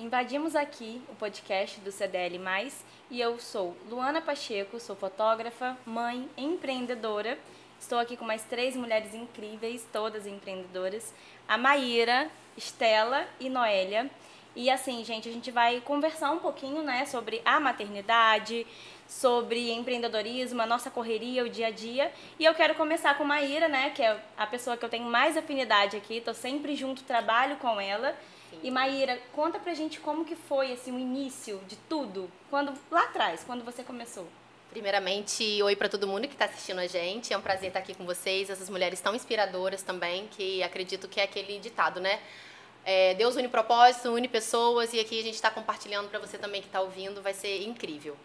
invadimos aqui o podcast do CDL+, e eu sou Luana Pacheco, sou fotógrafa, mãe, empreendedora. Estou aqui com mais três mulheres incríveis, todas empreendedoras. A Maíra, Estela e Noélia. E assim, gente, a gente vai conversar um pouquinho, né, sobre a maternidade, sobre empreendedorismo, a nossa correria, o dia a dia. E eu quero começar com Maíra, né, que é a pessoa que eu tenho mais afinidade aqui, tô sempre junto, trabalho com ela. E Maíra, conta pra gente como que foi assim o início de tudo, quando lá atrás, quando você começou. Primeiramente, oi para todo mundo que está assistindo a gente. É um prazer estar aqui com vocês, essas mulheres tão inspiradoras também, que acredito que é aquele ditado, né? É, Deus une propósito, une pessoas, e aqui a gente está compartilhando para você também que está ouvindo, vai ser incrível.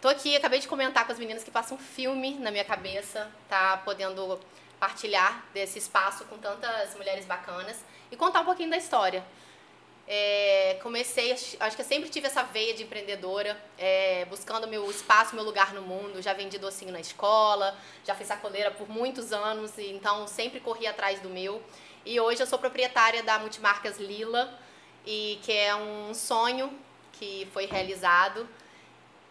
Tô aqui, acabei de comentar com as meninas que passam um filme na minha cabeça, tá podendo partilhar desse espaço com tantas mulheres bacanas e contar um pouquinho da história. É, comecei, acho que eu sempre tive essa veia de empreendedora, é, buscando meu espaço, meu lugar no mundo. Já vendi docinho na escola, já fui sacoleira por muitos anos, então sempre corri atrás do meu. E hoje eu sou proprietária da Multimarcas Lila, e que é um sonho que foi realizado.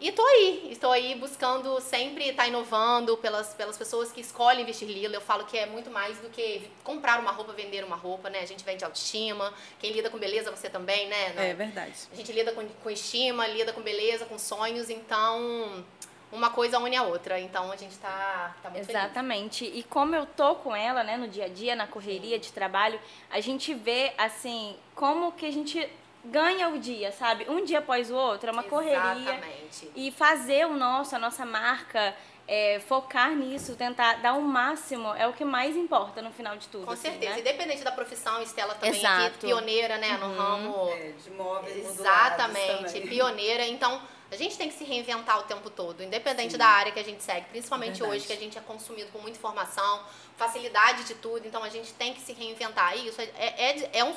E estou aí, estou aí buscando sempre estar tá inovando pelas, pelas pessoas que escolhem vestir lila. Eu falo que é muito mais do que comprar uma roupa, vender uma roupa, né? A gente vende autoestima. Quem lida com beleza, você também, né? É verdade. A gente lida com, com estima, lida com beleza, com sonhos. Então, uma coisa une a outra. Então, a gente está tá muito Exatamente. Feliz. E como eu tô com ela, né, no dia a dia, na correria de trabalho, a gente vê, assim, como que a gente ganha o dia, sabe? Um dia após o outro, é uma Exatamente. correria. E fazer o nosso, a nossa marca, é, focar nisso, tentar dar o máximo, é o que mais importa no final de tudo. Com assim, certeza. Né? Independente da profissão, Estela também Exato. aqui, pioneira, né, no uhum. ramo. É, de móveis Exatamente, pioneira. Então, a gente tem que se reinventar o tempo todo, independente Sim. da área que a gente segue, principalmente Verdade. hoje que a gente é consumido com muita informação, facilidade de tudo, então a gente tem que se reinventar. E isso é, é, é um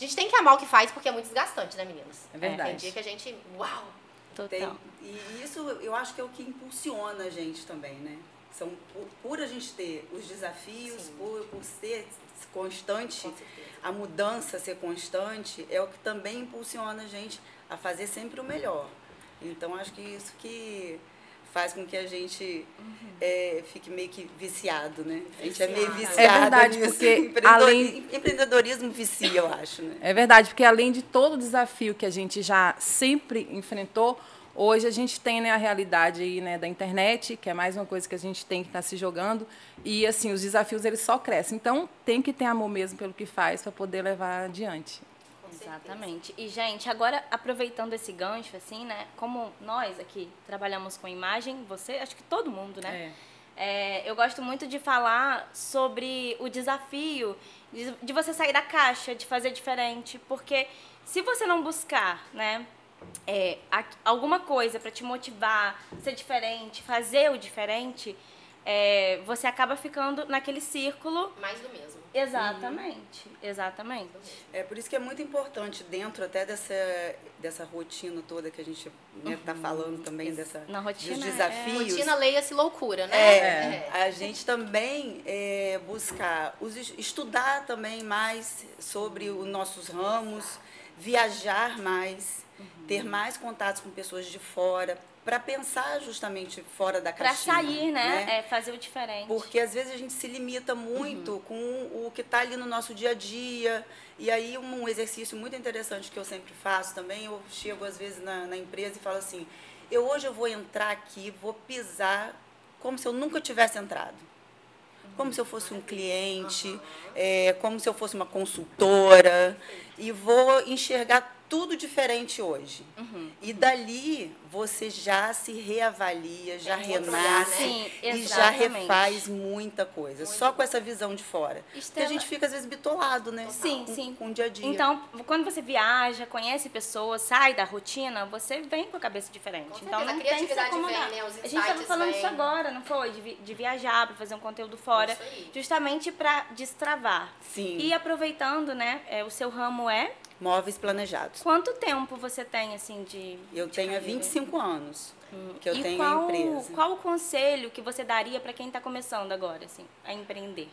a gente tem que amar o que faz porque é muito desgastante, né, meninas? É verdade. Tem dia que a gente. Uau! Total. Tem, e isso eu acho que é o que impulsiona a gente também, né? São, por, por a gente ter os desafios, por, por ser constante, a mudança ser constante, é o que também impulsiona a gente a fazer sempre o melhor. Então acho que isso que faz com que a gente é, fique meio que viciado, né? A gente é meio Viciado. É verdade, nisso. porque Empreendedor- além- empreendedorismo vicia, eu acho, né? É verdade, porque além de todo o desafio que a gente já sempre enfrentou, hoje a gente tem né, a realidade aí, né, da internet, que é mais uma coisa que a gente tem que estar se jogando, e assim, os desafios eles só crescem. Então, tem que ter amor mesmo pelo que faz para poder levar adiante. Exatamente. E, gente, agora aproveitando esse gancho, assim, né? Como nós aqui trabalhamos com imagem, você, acho que todo mundo, né? É, eu gosto muito de falar sobre o desafio de, de você sair da caixa, de fazer diferente, porque se você não buscar, né, é, alguma coisa para te motivar, ser diferente, fazer o diferente, é, você acaba ficando naquele círculo. Mais do mesmo. Exatamente, exatamente. É por isso que é muito importante, dentro até dessa, dessa rotina toda que a gente está falando também, dessa, Na rotina, dos é. desafios. Rotina, leia-se loucura, né? É, a gente também é, buscar, os, estudar também mais sobre os nossos ramos, viajar mais, ter mais contatos com pessoas de fora, para pensar justamente fora da caixinha. sair, né? É fazer o diferente. Porque às vezes a gente se limita muito com o que está ali no nosso dia a dia. E aí um exercício muito interessante que eu sempre faço também, eu chego às vezes na, na empresa e falo assim, eu hoje eu vou entrar aqui, vou pisar como se eu nunca tivesse entrado. Como se eu fosse um cliente, é, como se eu fosse uma consultora, e vou enxergar tudo diferente hoje. E dali você já se reavalia, já Tem outro renasce né? Sim, e já refaz muita coisa, só com essa visão de fora. Porque Estela- a gente fica às vezes bitolado, né? Sim, com, sim. Com o dia a dia. Então, quando você viaja, conhece pessoas, sai da rotina, você vem com a cabeça diferente. Com então, não a tem que se criatividade acomodar. vem, né? Os a gente estava falando isso agora, não foi? De, vi- de viajar, para fazer um conteúdo fora. Justamente para destravar. Sim. E aproveitando, né, é, o seu ramo é... Móveis planejados. Quanto tempo você tem, assim, de... Eu de tenho há carreira? 25 anos que eu e tenho qual, a empresa. qual o conselho que você daria para quem está começando agora, assim, a empreender?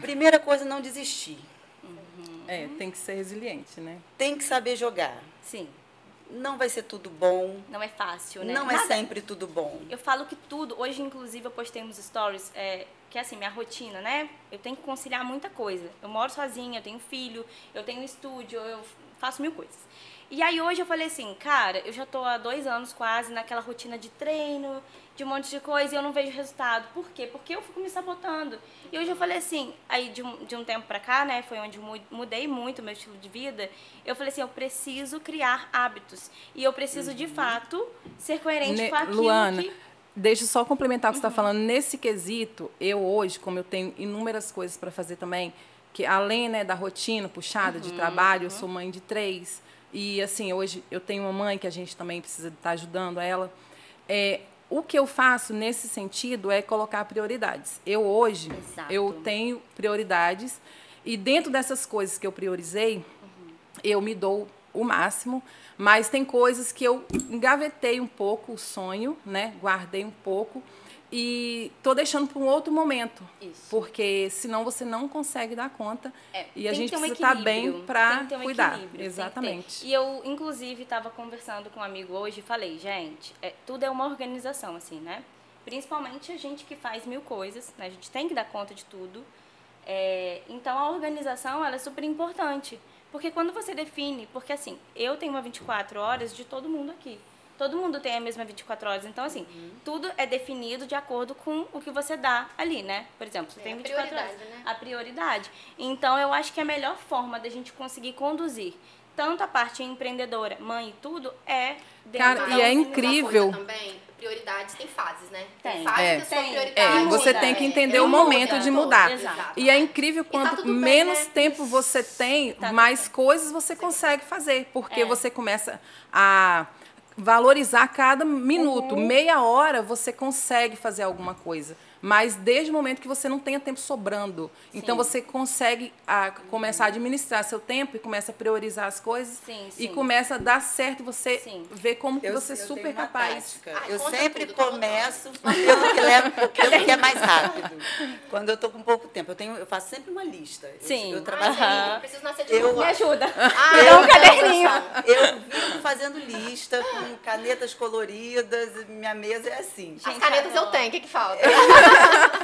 Primeira coisa, não desistir. É, tem que ser resiliente, né? Tem que saber jogar. Sim. Não vai ser tudo bom. Não é fácil, né? Não é Nada- sempre tudo bom. Eu falo que tudo, hoje inclusive eu postei uns stories, é, que é assim, minha rotina, né? Eu tenho que conciliar muita coisa. Eu moro sozinha, eu tenho filho, eu tenho estúdio, eu faço mil coisas. E aí hoje eu falei assim, cara, eu já tô há dois anos quase naquela rotina de treino, de um monte de coisa e eu não vejo resultado. Por quê? Porque eu fico me sabotando. E hoje eu falei assim, aí de um, de um tempo pra cá, né, foi onde mudei muito o meu estilo de vida, eu falei assim, eu preciso criar hábitos. E eu preciso, de fato, ser coerente Ne- com aquilo Luana, que... deixa eu só complementar o que você está falando. Nesse quesito, eu hoje, como eu tenho inúmeras coisas para fazer também, que além né, da rotina puxada de trabalho, eu sou mãe de três. E assim, hoje eu tenho uma mãe que a gente também precisa estar ajudando ela. É, o que eu faço nesse sentido é colocar prioridades. Eu hoje, Exato. eu tenho prioridades e dentro dessas coisas que eu priorizei, eu me dou o máximo, mas tem coisas que eu engavetei um pouco o sonho, né? Guardei um pouco e tô deixando para um outro momento, Isso. porque senão você não consegue dar conta É, e a gente um precisa estar bem equilíbrio, para um cuidar. Exatamente. E eu, inclusive, estava conversando com um amigo hoje e falei, gente, é, tudo é uma organização, assim, né? Principalmente a gente que faz mil coisas, né? A gente tem que dar conta de tudo. É, então, a organização, ela é super importante. Porque quando você define... Porque, assim, eu tenho uma 24 horas de todo mundo aqui. Todo mundo tem a mesma 24 horas. Então, assim, Uhum. tudo é definido de acordo com o que você dá ali, né? Por exemplo, você É, tem a 24 horas. prioridade, né? A prioridade. Então, eu acho que a melhor forma da gente conseguir conduzir tanto a parte empreendedora, mãe e tudo, é... dentro Cara, da e é incrível. Também, prioridades tem fases, né? Tem. fases É. que são Tem. prioridades. É, Muda, você tem que entender É, o muda, momento de muda. mudar. Exato. E é incrível tá quanto bem, menos né? tempo você tem, Tá mais bem. coisas você consegue fazer. Porque É. você começa a valorizar cada minuto. Uhum. Meia hora você consegue fazer alguma coisa. Mas desde o momento que você não tenha tempo sobrando. Então Sim. você consegue a, começar a administrar seu tempo e começa a priorizar as coisas. Sim, E sim. começa a dar certo e você Sim. vê como que Eu- você é super capaz. Ai, eu sempre tudo, tá começo pelo que, leva, pelo que é mais rápido. Quando eu tô com pouco tempo, eu, tenho, eu faço sempre uma lista. Eu- Sim. Eu, Ah, trabalho sim, Aham. eu preciso nascer de Eu- novo. Me ajuda. Ah, Me dá um caderninho. Eu vivo fazendo lista com canetas coloridas, minha mesa é assim. As canetas eu tenho, o que que falta?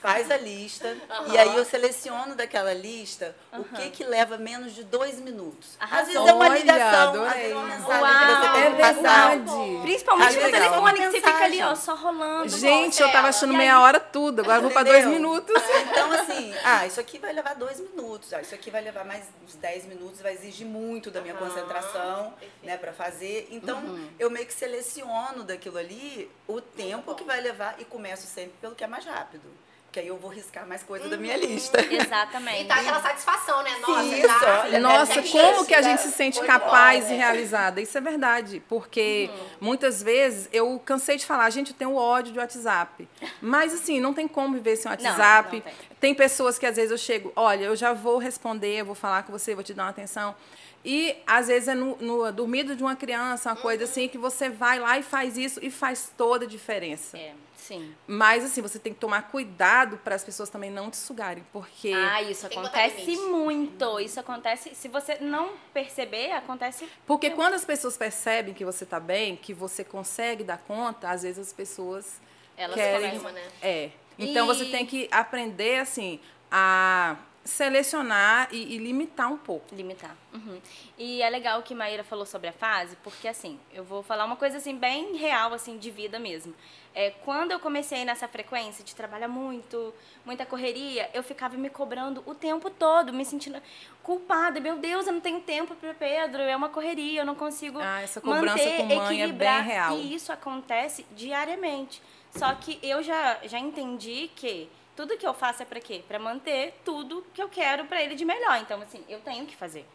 Faz a lista e aí eu seleciono daquela lista o que que leva menos de dois minutos. Arrasou. Às vezes é uma ligação, adorei. às vezes é uma mensagem Uau, que você tem É que passar. verdade. Principalmente no telefone, que você fica ali, ó, só rolando. Gente, eu tava achando e aí? meia hora tudo. Agora eu vou para dois minutos. Então, assim, ah, isso aqui vai levar dois minutos, ah, isso aqui vai levar mais uns 10 minutos, vai exigir muito da minha Aham, concentração, perfeito. né, para fazer. Então, Uhum. eu meio que seleciono daquilo ali o tempo que vai levar e começo sempre pelo que é mais rápido. Porque aí eu vou riscar mais coisa da minha Uhum. lista. Exatamente. E tá aquela satisfação, né? Nossa, Isso, já, olha, Nossa, ter como que a gente, se sente capaz bom, e né? realizada? Isso é verdade, porque muitas vezes eu cansei de falar, gente, eu tenho ódio de WhatsApp. Mas assim, não tem como viver sem WhatsApp. não tem. tem pessoas que às vezes eu chego, olha, eu já vou responder, eu vou falar com você, vou te dar uma atenção. E às vezes é no, no dormido de uma criança, uma coisa assim, que você vai lá e faz isso e faz toda a diferença. É, sim. Mas assim, você tem que tomar cuidado para as pessoas também não te sugarem, porque Ah, isso acontece muito. Isso acontece. Se você não perceber, acontece. Porque quando as pessoas percebem que você está bem, que você consegue dar conta, às vezes as pessoas Elas querem. começam, né? É. Então E- você tem que aprender assim a selecionar e, e limitar um pouco. Limitar. Uhum. E é legal que Maíra falou sobre a fase, porque assim, eu vou falar uma coisa assim bem real, assim, de vida mesmo. É, quando eu comecei nessa frequência de trabalhar muito, muita correria, eu ficava me cobrando o tempo todo, me sentindo culpada. Meu Deus, eu não tenho tempo para Pedro, é uma correria, eu não consigo Ah, essa cobrança manter, com mãe é bem equilibrar. real. E isso acontece diariamente. Só que eu já, já entendi que tudo que eu faço é para quê? Para manter tudo que eu quero para ele de melhor. Então, assim, eu tenho que fazer.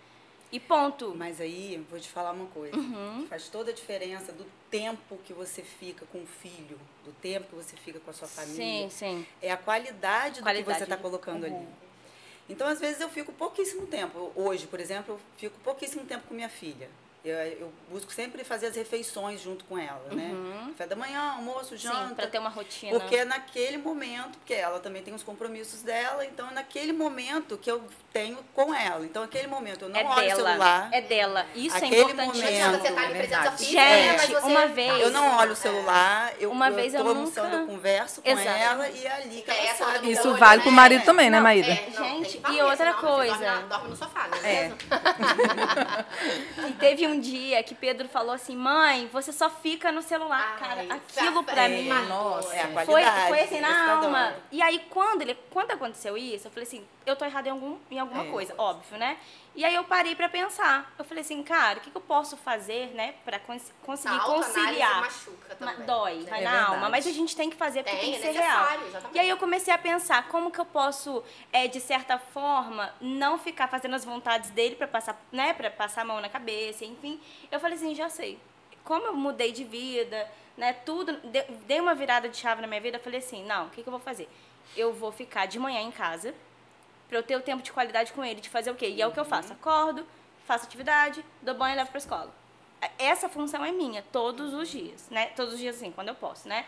E ponto. Mas aí, vou te falar uma coisa. Uhum. que Faz toda a diferença do tempo que você fica com o filho, do tempo que você fica com a sua família. Sim, sim. É a qualidade, do que você está colocando ali. Então, às vezes, eu fico pouquíssimo tempo. Hoje, por exemplo, eu fico pouquíssimo tempo com minha filha. Eu, eu busco sempre fazer as refeições junto com ela, né? Café da manhã, almoço, janta. Uhum. Sim, pra ter uma rotina. Porque é naquele momento, porque ela também tem os compromissos dela, então é naquele momento que eu tenho com ela. Então, naquele momento eu não é olho dela. o celular. É dela. Isso Aquele é importante. momento, você estar ali é verdade. né? Gente, Mas você... uma vez- Eu não olho o celular, eu, Uma eu vez tô eu almoçando, nunca- eu converso com Exato. ela e é ali que É ela essa sabe. do Isso olho, vale pro né? marido também, né, Não, Maída? é, não, Gente, e outra coisa. Dorme, dorme no sofá, não é, É. E teve um dia que Pedro falou assim: mãe, você só fica no celular. Ai, Cara, isso aquilo é pra bem mim. nossa. É a Foi, foi assim na alma. E aí, quando, ele, quando aconteceu isso, eu falei assim: eu tô errada em, algum, em alguma É. coisa, óbvio, né? E aí eu parei pra pensar. Eu falei assim, cara, o que, que eu posso fazer, né, pra cons- conseguir A autoanálise conciliar? machuca Ma- também. Dói, vai É na verdade. alma. Mas a gente tem que fazer porque Tem, tem, é que ser real. necessário, exatamente. E aí eu comecei a pensar como que eu posso, é, de certa forma, não ficar fazendo as vontades dele pra passar, né, para passar a mão na cabeça, enfim. Eu falei assim, já sei. Como eu mudei de vida, né, tudo, de- dei uma virada de chave na minha vida, eu falei assim, não, o que, que eu vou fazer? Eu vou ficar de manhã em casa, pra eu ter o tempo de qualidade com ele, de fazer o quê? E é o que eu faço. Acordo, faço atividade, dou banho e levo pra escola. Essa função é minha, todos os dias, né? Todos os dias, assim, quando eu posso, né?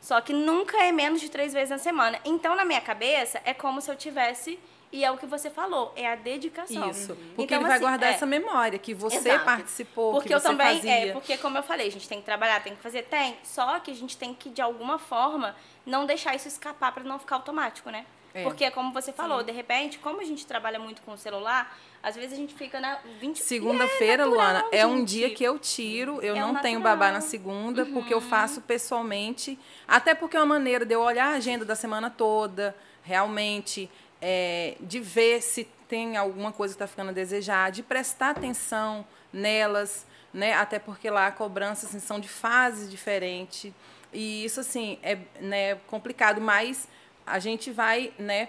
Só que nunca é menos de três vezes na semana. Então, na minha cabeça, é como se eu tivesse... E é o que você falou, é a dedicação. Isso. Porque Então, ele vai assim, guardar é. essa memória que você Exato. participou, Porque que eu você também, fazia. é, porque como eu falei, a gente tem que trabalhar, tem que fazer, tem. Só que a gente tem que, de alguma forma, não deixar isso escapar para não ficar automático, né? É. Porque, como você falou, de repente, como a gente trabalha muito com o celular, às vezes a gente fica na 20... Segunda-feira, E é natural, Luana, é um gente. dia que eu tiro, eu É não o tenho natural. babá na segunda, porque eu faço pessoalmente, até porque é uma maneira de eu olhar a agenda da semana toda, realmente, é, de ver se tem alguma coisa que está ficando a desejar, de prestar atenção nelas, né? até porque lá a cobrança assim, são de fases diferentes. E isso, assim, é né, complicado, mas a gente vai, né,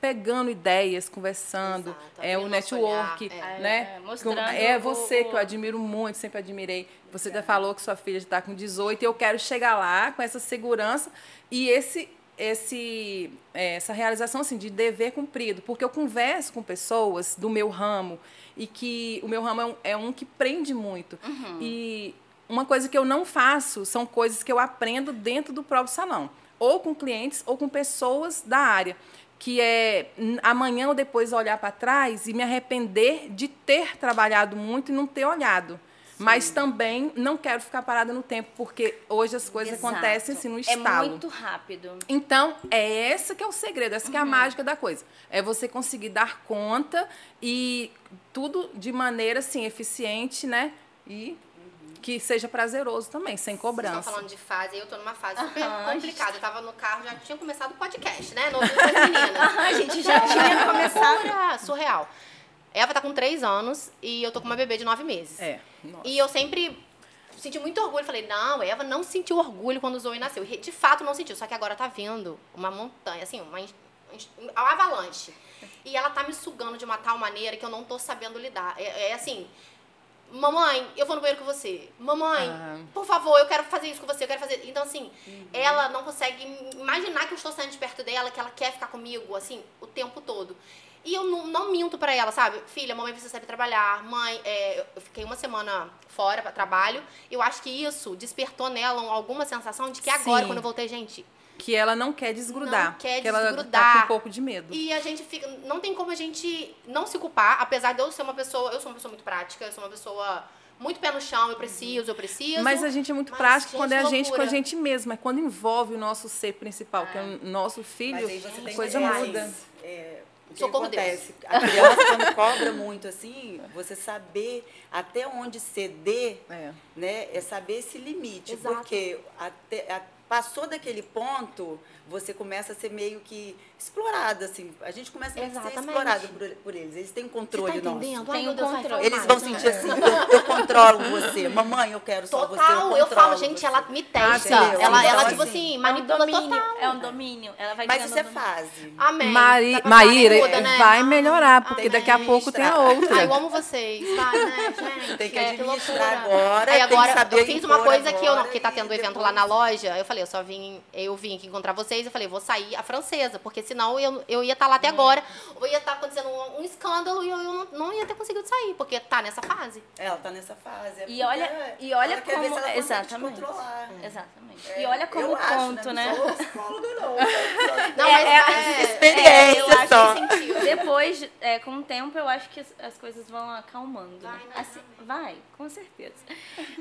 pegando ideias, conversando, Exato, é o network, olhar, é. né? É, mostrando é o- você que eu o- admiro muito, sempre admirei. Você já falou que sua filha está com 18 e eu quero chegar lá com essa segurança e esse esse é, essa realização assim de dever cumprido, porque eu converso com pessoas do meu ramo e que o meu ramo é um, é um que prende muito. E uma coisa que eu não faço são coisas que eu aprendo dentro do próprio salão, ou com clientes ou com pessoas da área que é amanhã ou depois olhar para trás e me arrepender de ter trabalhado muito e não ter olhado. Mas também não quero ficar parada no tempo, porque hoje as coisas Exato. acontecem assim no É estalo. muito rápido. Então, é esse que é o segredo, essa que Uhum. é a mágica da coisa. É você conseguir dar conta e tudo de maneira assim eficiente, né? E que seja prazeroso também, sem Vocês cobrança. estão falando de fase, eu tô numa fase super complicada. Eu tava no carro, já tinha começado o podcast, né? No meninas. A gente já tinha começado. Loucura, surreal. Eva tá com três anos e eu tô com uma bebê de nove meses. É. Nossa. E eu sempre senti muito orgulho. Falei, não, Eva não sentiu orgulho quando o Zoe nasceu. E de fato não sentiu. Só que agora tá vindo uma montanha, assim, uma, uma avalanche. E ela tá me sugando de uma tal maneira que eu não tô sabendo lidar. É, é assim, mamãe, eu vou no banheiro com você. Mamãe, Ah. por favor, eu quero fazer isso com você, eu quero fazer. Então, assim, ela não consegue imaginar que eu estou saindo de perto dela, que ela quer ficar comigo, assim, o tempo todo. E eu não, não minto pra ela, sabe? Filha, mamãe precisa pra trabalhar. Mãe, é, eu fiquei uma semana fora pra trabalho. Eu acho que isso despertou nela um- alguma sensação de que agora, Sim. quando eu voltei, gente, Que ela não quer desgrudar. Não quer que ela tá desgrudar. com um pouco de medo. E a gente fica. Não tem como a gente não se culpar, apesar de eu ser uma pessoa. Eu sou uma pessoa muito prática, eu sou uma pessoa muito pé no chão, eu preciso, eu preciso. Mas a gente é muito Mas, prático gente, quando é a gente com a gente mesmo. É quando envolve o nosso ser principal, que é o nosso filho, Mas aí você tem coisa é, muda. é, o que Socorro acontece? A criança, quando cobra muito assim, você saber até onde ceder, É. né? É saber esse limite. Exato. Porque até, a- passou daquele ponto, você começa a ser meio que explorada, assim. A gente começa que a ser Exatamente. explorada por, por eles. Eles têm Você controle tá nosso. Tem um controle. Eles vão sentir assim, eu, eu controlo você. Mamãe, eu quero só você. Total, eu, falo, gente, você. ela me testa. Ah, ela, ela, Então, tipo assim, assim, É um manipula domínio. total. É um domínio. Ela vai Mas isso é fase. Amém. Mari, Vai pra Maíra, muda, né? vai melhorar, porque tem daqui a que pouco tem a outra. Ai, eu amo vocês, vai, né, gente? Tem que É, administrar loucura. agora, Aí tem que agora, saber eu fiz uma coisa que eu não, porque tá tendo evento lá na loja, eu falei, falei, eu só vim, eu vim aqui encontrar vocês, eu falei, vou sair a francesa, porque senão eu, eu ia estar lá até agora, ou ia estar acontecendo um, um escândalo e eu, eu não, não ia ter conseguido sair, porque tá nessa fase. Ela tá nessa fase. é E porque olha, e olha ela quer ver como. se ela Exatamente. controlar. Exatamente. É, e olha como eu o acho, ponto, né? Não não. É, mas é- é, experiência eu acho só. que incentivo. Depois, é, com o tempo, eu acho que as, as coisas vão acalmando. Vai, né? vai, Assim, vai, com certeza.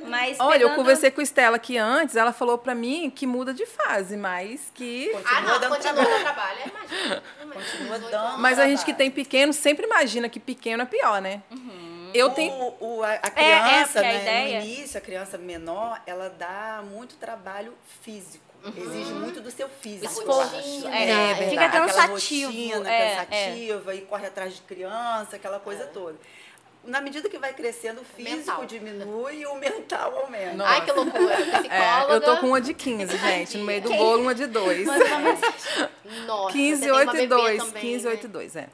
Mas Olha, eu pegando- conversei com a Estela aqui antes, ela falou pra mim que muda de fase, mas que. Ah, Continua não, dando continua trabalho. trabalho, é, imagina. Continua 18 dando. Mas a gente que tem pequeno sempre imagina que pequeno é pior, né? Eu tenho. O, o- a, a É, é, criança, porque a né, ideia- no início, a criança menor, ela dá muito trabalho físico. Exige muito do seu físico. Esforço, é, Né? fica Aquela cansativo, rotina é, cansativa, e corre atrás de criança, aquela coisa toda. Na medida que vai crescendo, o físico Mental. diminui e o mental aumenta. Nossa. Ai, que loucura. Psicóloga. É, eu tô com uma de 15, gente. No meio do bolo, uma de 2. Nossa, 15, você tem uma 8 e bebê 2. também, 15, né? 8 e 2, é.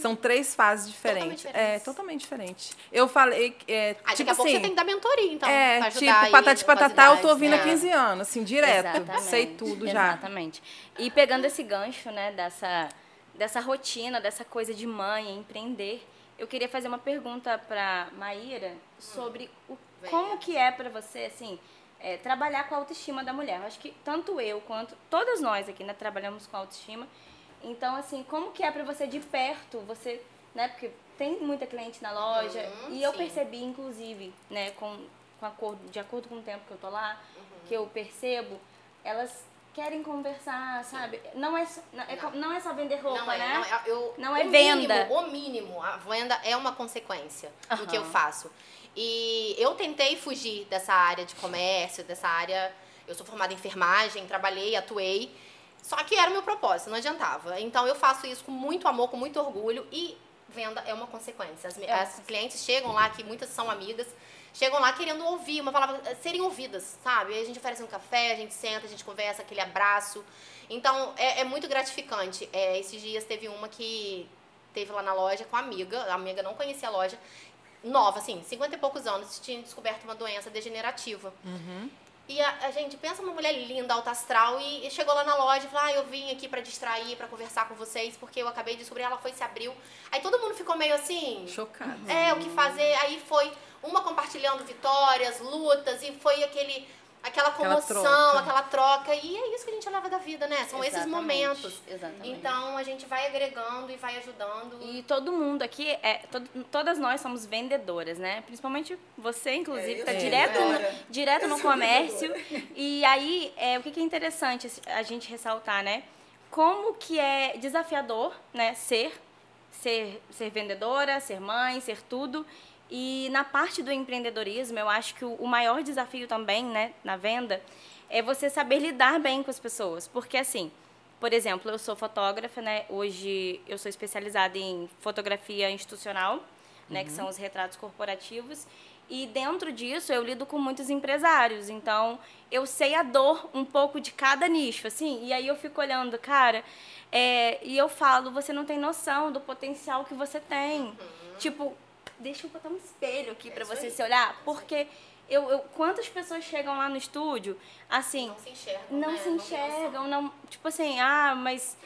São três fases diferentes. Totalmente É, totalmente diferente. Eu falei. É, Ah, daqui tipo a pouco assim, você tem que dar mentoria, então. É, pra ajudar tipo, patati patatá, eu tô ouvindo há né? 15 anos, assim, direto. Exatamente. Sei tudo já. Exatamente. E pegando esse gancho, né, dessa, dessa rotina, dessa coisa de mãe, empreender, eu queria fazer uma pergunta para Maíra sobre o, Venha. como que é para você, assim, é, trabalhar com a autoestima da mulher. Eu acho que tanto eu quanto todas nós aqui, né, trabalhamos com autoestima. Então, assim, como que é para você de perto, você, né, porque tem muita cliente na loja Uhum, e eu sim. percebi, inclusive, né, com, com acordo, de acordo com o tempo que eu tô lá, Uhum. que eu percebo, elas querem conversar, sabe? Não é, só- não, é, Não. não é só vender roupa, Não é, né? não é, eu, Não é o venda. Mínimo, o mínimo, a venda é uma consequência do que eu faço. E eu tentei fugir dessa área de comércio, dessa área. Eu sou formada em enfermagem, trabalhei, atuei. Só que era o meu propósito, não adiantava. Então eu faço isso com muito amor, com muito orgulho e venda é uma consequência. As, É as clientes chegam lá, que muitas são amigas, chegam lá querendo ouvir uma palavra, serem ouvidas, sabe? Aí a gente oferece um café, a gente senta, a gente conversa, aquele abraço. Então é, é muito gratificante. É, esses dias teve uma que teve lá na loja com a amiga, a amiga não conhecia a loja, nova, assim, 50 e poucos anos, tinha descoberto uma doença degenerativa. E a, a gente pensa uma mulher linda, alta astral, e, e chegou lá na loja e falou: Ah, eu vim aqui pra distrair, pra conversar com vocês, porque eu acabei de descobrir. Ela foi se abriu. Aí todo mundo ficou meio assim. Chocado. É, o que fazer. Aí foi uma compartilhando vitórias, lutas, e foi aquele. Aquela Aquela comoção, troca. aquela troca. E é isso que a gente leva da vida, né? São esses Exatamente, momentos. Exatamente. Então a gente vai agregando e vai ajudando. E todo mundo aqui, é, to- todas nós somos vendedoras, né? Principalmente você, inclusive, É, eu tá direto, vendedora. no, direto Eu no comércio. E aí, é, o que, que é interessante a gente ressaltar, né? Como que é desafiador, né? Ser, ser, ser vendedora, ser mãe, ser tudo. E na parte do empreendedorismo, eu acho que o, maior desafio também, né, na venda, é você saber lidar bem com as pessoas. Porque, assim, por exemplo, eu sou fotógrafa, né? Hoje eu sou especializada em fotografia institucional, né? Que são os retratos corporativos. E dentro disso eu lido com muitos empresários. Então eu sei a dor um pouco de cada nicho, assim. E aí eu fico olhando, cara, é, e eu falo, você não tem noção do potencial que você tem. Tipo, deixa eu botar um espelho aqui pra isso você aí. se olhar, porque eu, eu, quantas pessoas chegam lá no estúdio, assim, Não se enxergam. não né? se enxergam, não, tipo assim, ah, mas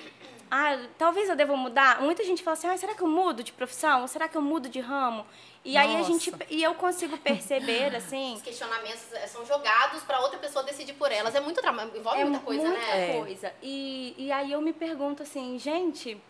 ah, talvez eu deva mudar. Muita gente fala assim: ah, será que eu mudo de profissão? Ou será que eu mudo de ramo? E aí a Nossa. gente e eu consigo perceber assim, Os questionamentos eh, são jogados pra outra pessoa decidir por elas. É muito trabalho, envolve é muita coisa, muita né? coisa. E, e aí eu me pergunto assim, gente,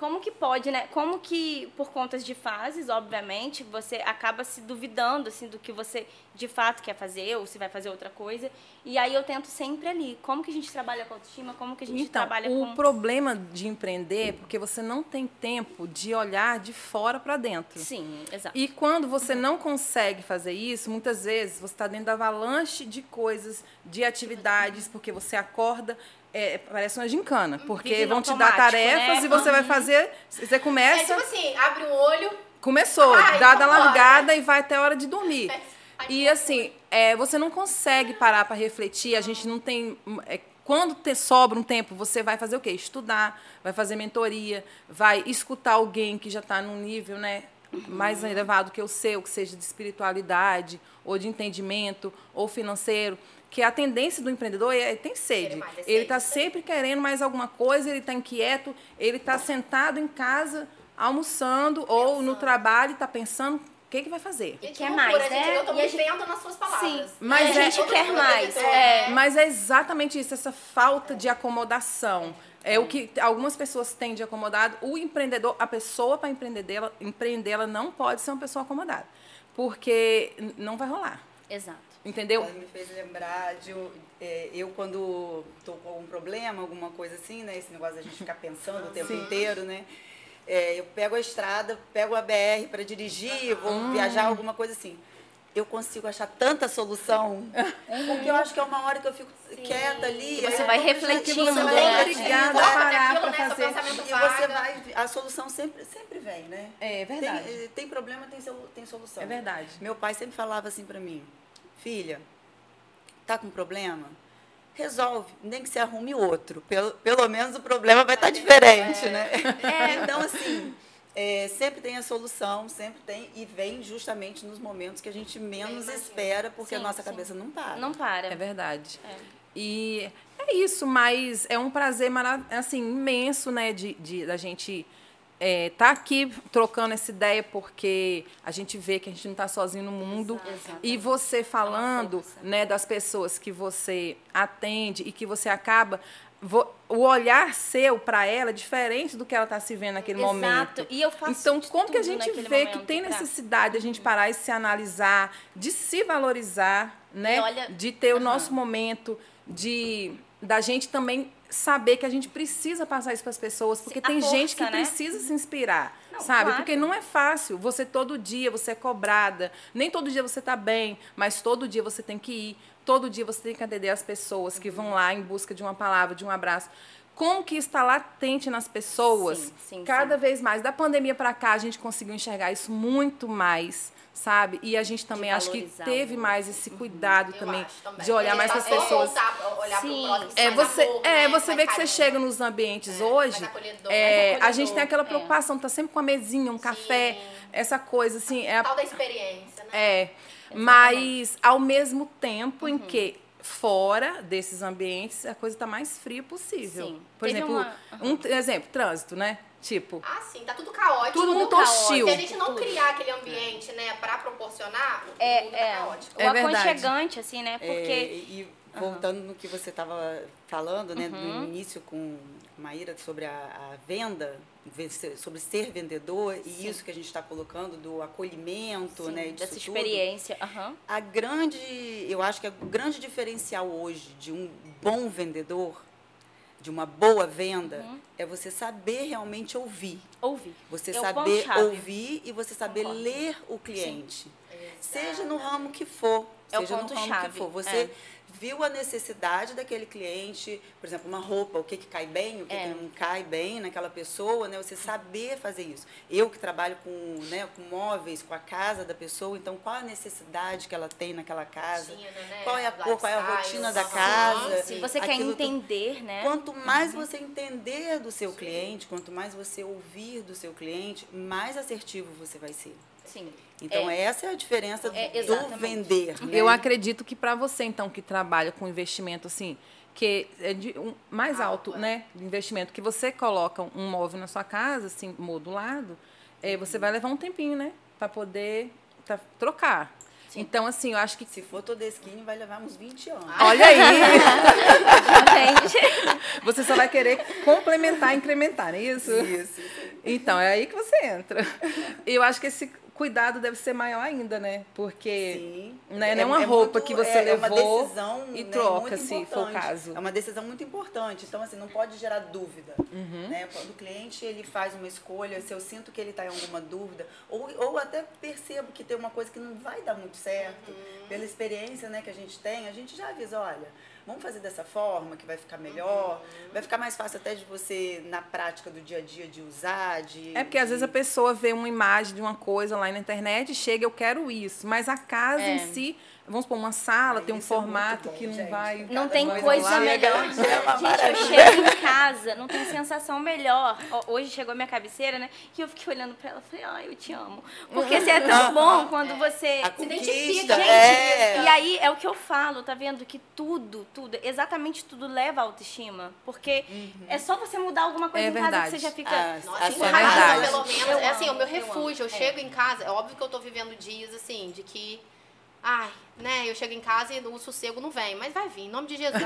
como que pode, né? Como que, por contas de fases, obviamente, você acaba se duvidando, assim, do que você de fato quer fazer, ou se vai fazer outra coisa. E aí eu tento sempre ali, como que a gente trabalha com autoestima, como que a gente Então, trabalha o com... problema de empreender é porque você não tem tempo de olhar de fora para dentro. Sim, exato. E quando você não consegue fazer isso, muitas vezes você está dentro da avalanche de coisas, de atividades, porque você acorda, é, parece uma gincana, porque vão te dar automático, tarefas né? e você vai fazer, você É começa, tipo assim, abre o olho. começou, Ai, dada a largada e vai até a hora de dormir. Ai, E assim, é, você não consegue parar para refletir, a gente não tem. é, quando te sobra um tempo, você vai fazer o quê? Estudar, vai fazer mentoria, vai escutar alguém que já está num nível né, mais elevado que o seu, que seja de espiritualidade, ou de entendimento, ou financeiro. Que a tendência do empreendedor é, tem sede. é ele está sempre querendo mais alguma coisa, ele está inquieto, ele está sentado em casa almoçando ou no trabalho e está pensando o que, que vai fazer. Gente, quer mais, gente, né? Eu tô E a gente- vivendo nas suas palavras. Sim. Mas e a é- gente quer Todo mais. É. Mas é exatamente isso, essa falta de acomodação. É o que algumas pessoas têm de acomodado. O empreendedor, a pessoa para empreender, ela, empreender, ela não pode ser uma pessoa acomodada. Porque não vai rolar. Exato. Entendeu? Ela me fez lembrar de eu, é, eu quando estou com algum problema, alguma coisa assim, né? Esse negócio da gente ficar pensando o tempo inteiro, né? É, eu pego a estrada, pego a BR para dirigir, vou Hum. viajar, alguma coisa assim. Eu consigo achar tanta solução, porque eu acho que é uma hora que eu fico quieta ali. Que você vai refletindo, você vai né? Obrigada a parar para né, fazer. e você vai, a solução sempre, sempre vem, né? É verdade. Tem, tem problema, tem, tem solução. É verdade. Meu pai sempre falava assim pra mim, filha, tá com problema? Resolve, nem que se arrume outro. Pelo, pelo menos o problema vai estar diferente, né? Então, assim, é, sempre tem a solução, sempre tem, e vem justamente nos momentos que a gente menos espera, porque a Sim, nossa sim. cabeça não para. Não para. É verdade. É. E é isso, mas é um prazer assim, imenso, né, de, de da gente estar aqui trocando essa ideia, porque a gente vê que a gente não está sozinho no mundo. Exato. E você falando né, das pessoas que você atende e que você acaba. O olhar seu para ela é diferente do que ela está se vendo naquele Exato. momento. E eu faço Então, como que a gente vê que tem pra- necessidade de a gente parar e se analisar, de se valorizar, né? Olha- de ter o Aham. nosso momento, de da gente também saber que a gente precisa passar isso para as pessoas, porque a tem gente que força, né? precisa se inspirar, Não, sabe? claro. Porque não é fácil. Você todo dia você é cobrada, nem todo dia você está bem, mas todo dia você tem que ir, todo dia você tem que atender as pessoas que vão lá em busca de uma palavra, de um abraço. Como que está latente nas pessoas? Sim, sim, cada sim. vez mais. Da pandemia para cá, a gente conseguiu enxergar isso muito mais, sabe? E a gente também acho que teve mais esse cuidado Eu também, acho também. de olhar É, mais para tá- as pessoas. voltar, olhar pro Sim. próximo, É você, é né? você Mais vê que você chega nos ambientes É, hoje, é, a gente tem aquela acolhedor. preocupação, tá sempre com a mesinha, um café, essa coisa assim, é, a- Tal da experiência, né? é. Mas ao mesmo tempo em que fora desses ambientes a coisa está mais fria possível. Sim. Por Teve exemplo, uma- um t- exemplo, trânsito, né? Tipo, Ah, sim, tá tudo caótico. Tudo muito caótico. hostil. Se a gente não Tudo. criar aquele ambiente, né, pra proporcionar, o É, mundo tá é, caótico. o É verdade. aconchegante, assim, né? É, Porque e voltando no que você estava falando, né, Uhum. no início com Maíra sobre a, a venda, ve- sobre ser vendedor e isso que a gente está colocando do acolhimento, sim, né, disso dessa tudo. experiência. aham. A grande, eu acho que o grande diferencial hoje de um bom vendedor, de uma boa venda, Uhum. é você saber realmente ouvir. Ouvir. Você É saber ouvir e você saber Concordo. ler o cliente. Seja no ramo que for. É o seja no ramo ponto-chave, que for. Você é. Viu a necessidade daquele cliente, por exemplo, uma roupa, o que, que cai bem, o que, É. que não cai bem naquela pessoa, né? Você saber fazer isso. Eu que trabalho com, né, com móveis, com a casa da pessoa, então qual a necessidade que ela tem naquela casa? Rotina, né? Qual é a cor, qual é a rotina da casa? Se você quer entender, né? Quanto mais você entender do seu cliente, quanto mais você ouvir do seu cliente, mais assertivo você vai ser. Sim. Então, É. essa é a diferença É, do vender. né? eu acredito que para você então que trabalha com investimento assim, que é de um mais alto, Alto, é. né, de investimento, que você coloca um móvel na sua casa assim modulado, é, você vai levar um tempinho, né, para poder tá, trocar. Então assim, eu acho que Se for toda skin, vai levar uns 20 anos. Olha aí, Gente, você só vai querer complementar, incrementar, não é isso? Isso. Então, é aí que você entra. Eu acho que esse cuidado deve ser maior ainda, né? Porque Sim. né, não é uma roupa muito- que você é, é uma levou decisão, e né, troca, muito se for o importante. caso. É uma decisão muito importante. Então, assim, não pode gerar dúvida. Uhum. Né? Quando o cliente ele faz uma escolha, se eu sinto que ele está em alguma dúvida, ou, ou até percebo que tem uma coisa que não vai dar muito certo, Uhum. pela experiência né, que a gente tem, a gente já avisa, olha, vamos fazer dessa forma que vai ficar melhor, Uhum. vai ficar mais fácil até de você, na prática do dia a dia, de usar, de... É porque às de- vezes a pessoa vê uma imagem de uma coisa lá na internet e chega, eu quero isso. Mas a casa É. em si vamos supor, uma sala, tem um é formato bom, que não gente. vai. Não tem coisa lá. melhor. É Gente, eu chego em casa, não tem sensação melhor. Hoje chegou minha cabeceira, né? Que eu fiquei olhando pra ela e falei, ai, eu te amo. Porque assim, é tão bom quando você. A Se identifica, conquista, Gente, é. e aí é o que eu falo, tá vendo? Que tudo, tudo, exatamente tudo leva à autoestima. Porque é só você mudar alguma coisa É em casa que verdade. você já fica. Ah, Nossa, em é verdade. pelo menos, Eu é assim, amo, o meu eu refúgio. Eu, amo. chego em casa, é óbvio que eu tô vivendo dias assim, de que. Ai, né? Eu chego em casa e o sossego não vem, mas vai vir, em nome de Jesus.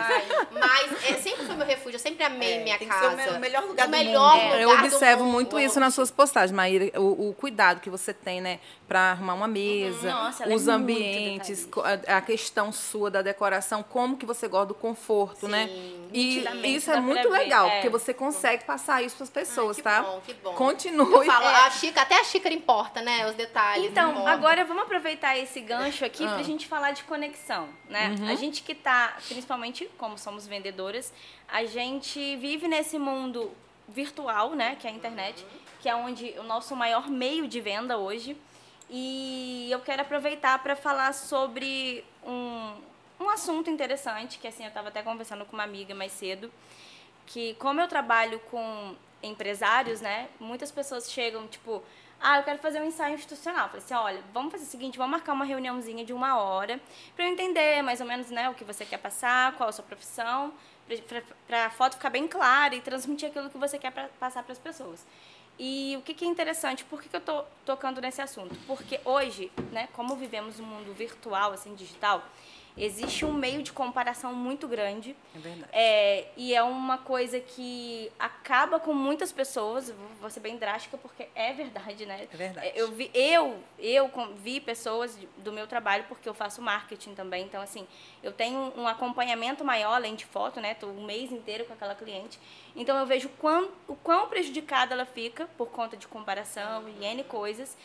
Mas é, sempre foi meu refúgio, eu sempre amei É, minha tem que ser o casa. o melhor lugar o do melhor mundo. lugar Eu do observo mundo. muito Eu isso nas suas postagens, Maíra. O, o cuidado que você tem, né, para arrumar uma mesa, Nossa, ela é os muito ambientes, a, a questão sua da decoração, como que você gosta do conforto, né? Sim, E nitidamente isso é muito ver, legal, é. porque você consegue passar isso para as pessoas, que tá? bom, que bom. Continue. Eu falo, a xícara, até a xícara importa, né? Os detalhes. Então, importam. agora vamos aproveitar esse gancho aqui Ah. pra gente falar de conexão, né? A gente que tá, principalmente como somos vendedoras, a gente vive nesse mundo virtual, né, que é a internet, que é onde o nosso maior meio de venda hoje. E eu quero aproveitar para falar sobre um, um assunto interessante, que assim, eu estava até conversando com uma amiga mais cedo, que como eu trabalho com empresários, né, muitas pessoas chegam, tipo, ah, eu quero fazer um ensaio institucional. Eu Falei assim, olha, vamos fazer o seguinte, vamos marcar uma reuniãozinha de uma hora para eu entender mais ou menos, né, o que você quer passar, qual a sua profissão, para a foto ficar bem clara e transmitir aquilo que você quer pra, passar para as pessoas. E o que, que é interessante, por que, que eu tô tocando nesse assunto? Porque hoje, né, como vivemos um mundo virtual, assim, digital, existe um meio de comparação muito grande. É verdade. É, e é uma coisa que acaba com muitas pessoas, vou- ser bem drástica porque é verdade, né? É verdade. Eu vi, eu, eu vi pessoas do meu trabalho porque eu faço marketing também, então assim, eu tenho um acompanhamento maior além de foto, né? Tô um mês inteiro com aquela cliente. Então eu vejo quão, o quão prejudicada ela fica por conta de comparação e N coisas.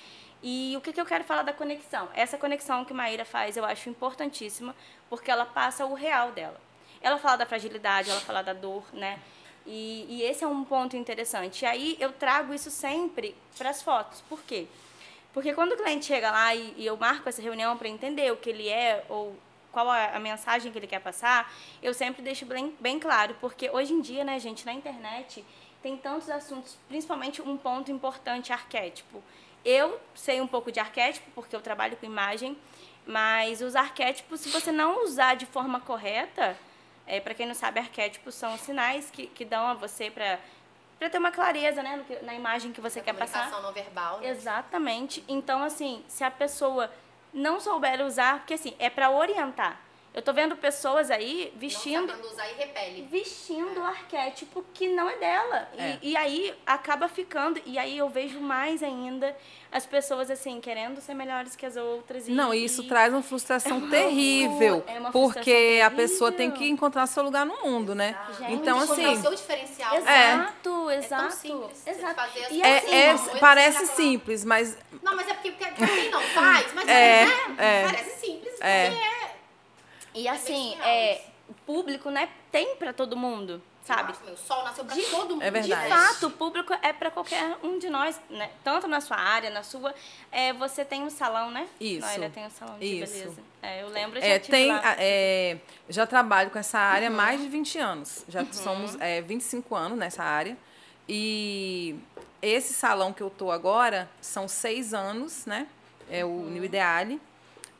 E o que, que eu quero falar da conexão? Essa conexão que Maíra faz eu acho importantíssima, porque ela passa o real dela. Ela fala da fragilidade, ela fala da dor, né? E, e esse é um ponto interessante. E aí eu trago isso sempre para as fotos. Por quê? Porque quando o cliente chega lá e, e eu marco essa reunião para entender o que ele é ou qual a, a mensagem que ele quer passar, eu sempre deixo bem, bem claro. Porque hoje em dia, né, gente, na internet tem tantos assuntos, principalmente um ponto importante, arquétipo. Eu sei um pouco de arquétipo, porque eu trabalho com imagem, mas os arquétipos, se você não usar de forma correta, é, para quem não sabe, arquétipos são os sinais que, que dão a você para ter uma clareza né, na imagem que você quer passar. Comunicação não verbal. né? Exatamente. Então, assim, se a pessoa não souber usar, porque assim, é para orientar. Eu tô vendo pessoas aí vestindo sabendo usar e repele. vestindo o arquétipo que não é dela. E- É. E, aí acaba ficando. E aí eu vejo mais ainda as pessoas assim, querendo ser melhores que as outras. E, Não, e isso e- traz uma frustração uma terrível, loucura, é uma porque frustração a pessoa tem terrível. que encontrar seu lugar no mundo, né? Gente, Então, Encontrar assim, o seu diferencial. né? Exato, É exato. tão simples. Exato. E assim, é, é- parece simples, mas Não, mas é porque pra quem não faz, mas É, né? é. parece simples. É. porque é. E assim, surreal é, o público, né, tem pra todo mundo, sabe? Nossa, meu, o sol nasceu pra todo mundo. É verdade. De fato, o público é para qualquer um de nós, né? Tanto na sua área, na sua. É, você tem um salão, né? Isso. Ainda tem um salão de Isso. beleza. É, eu lembro, eu já É, tem, lá. é, já trabalho com essa área há Uhum. mais de 20 anos. Já somos é, 25 anos nessa área. E esse salão que eu tô agora são seis anos, né? É o Uhum. New Ideale.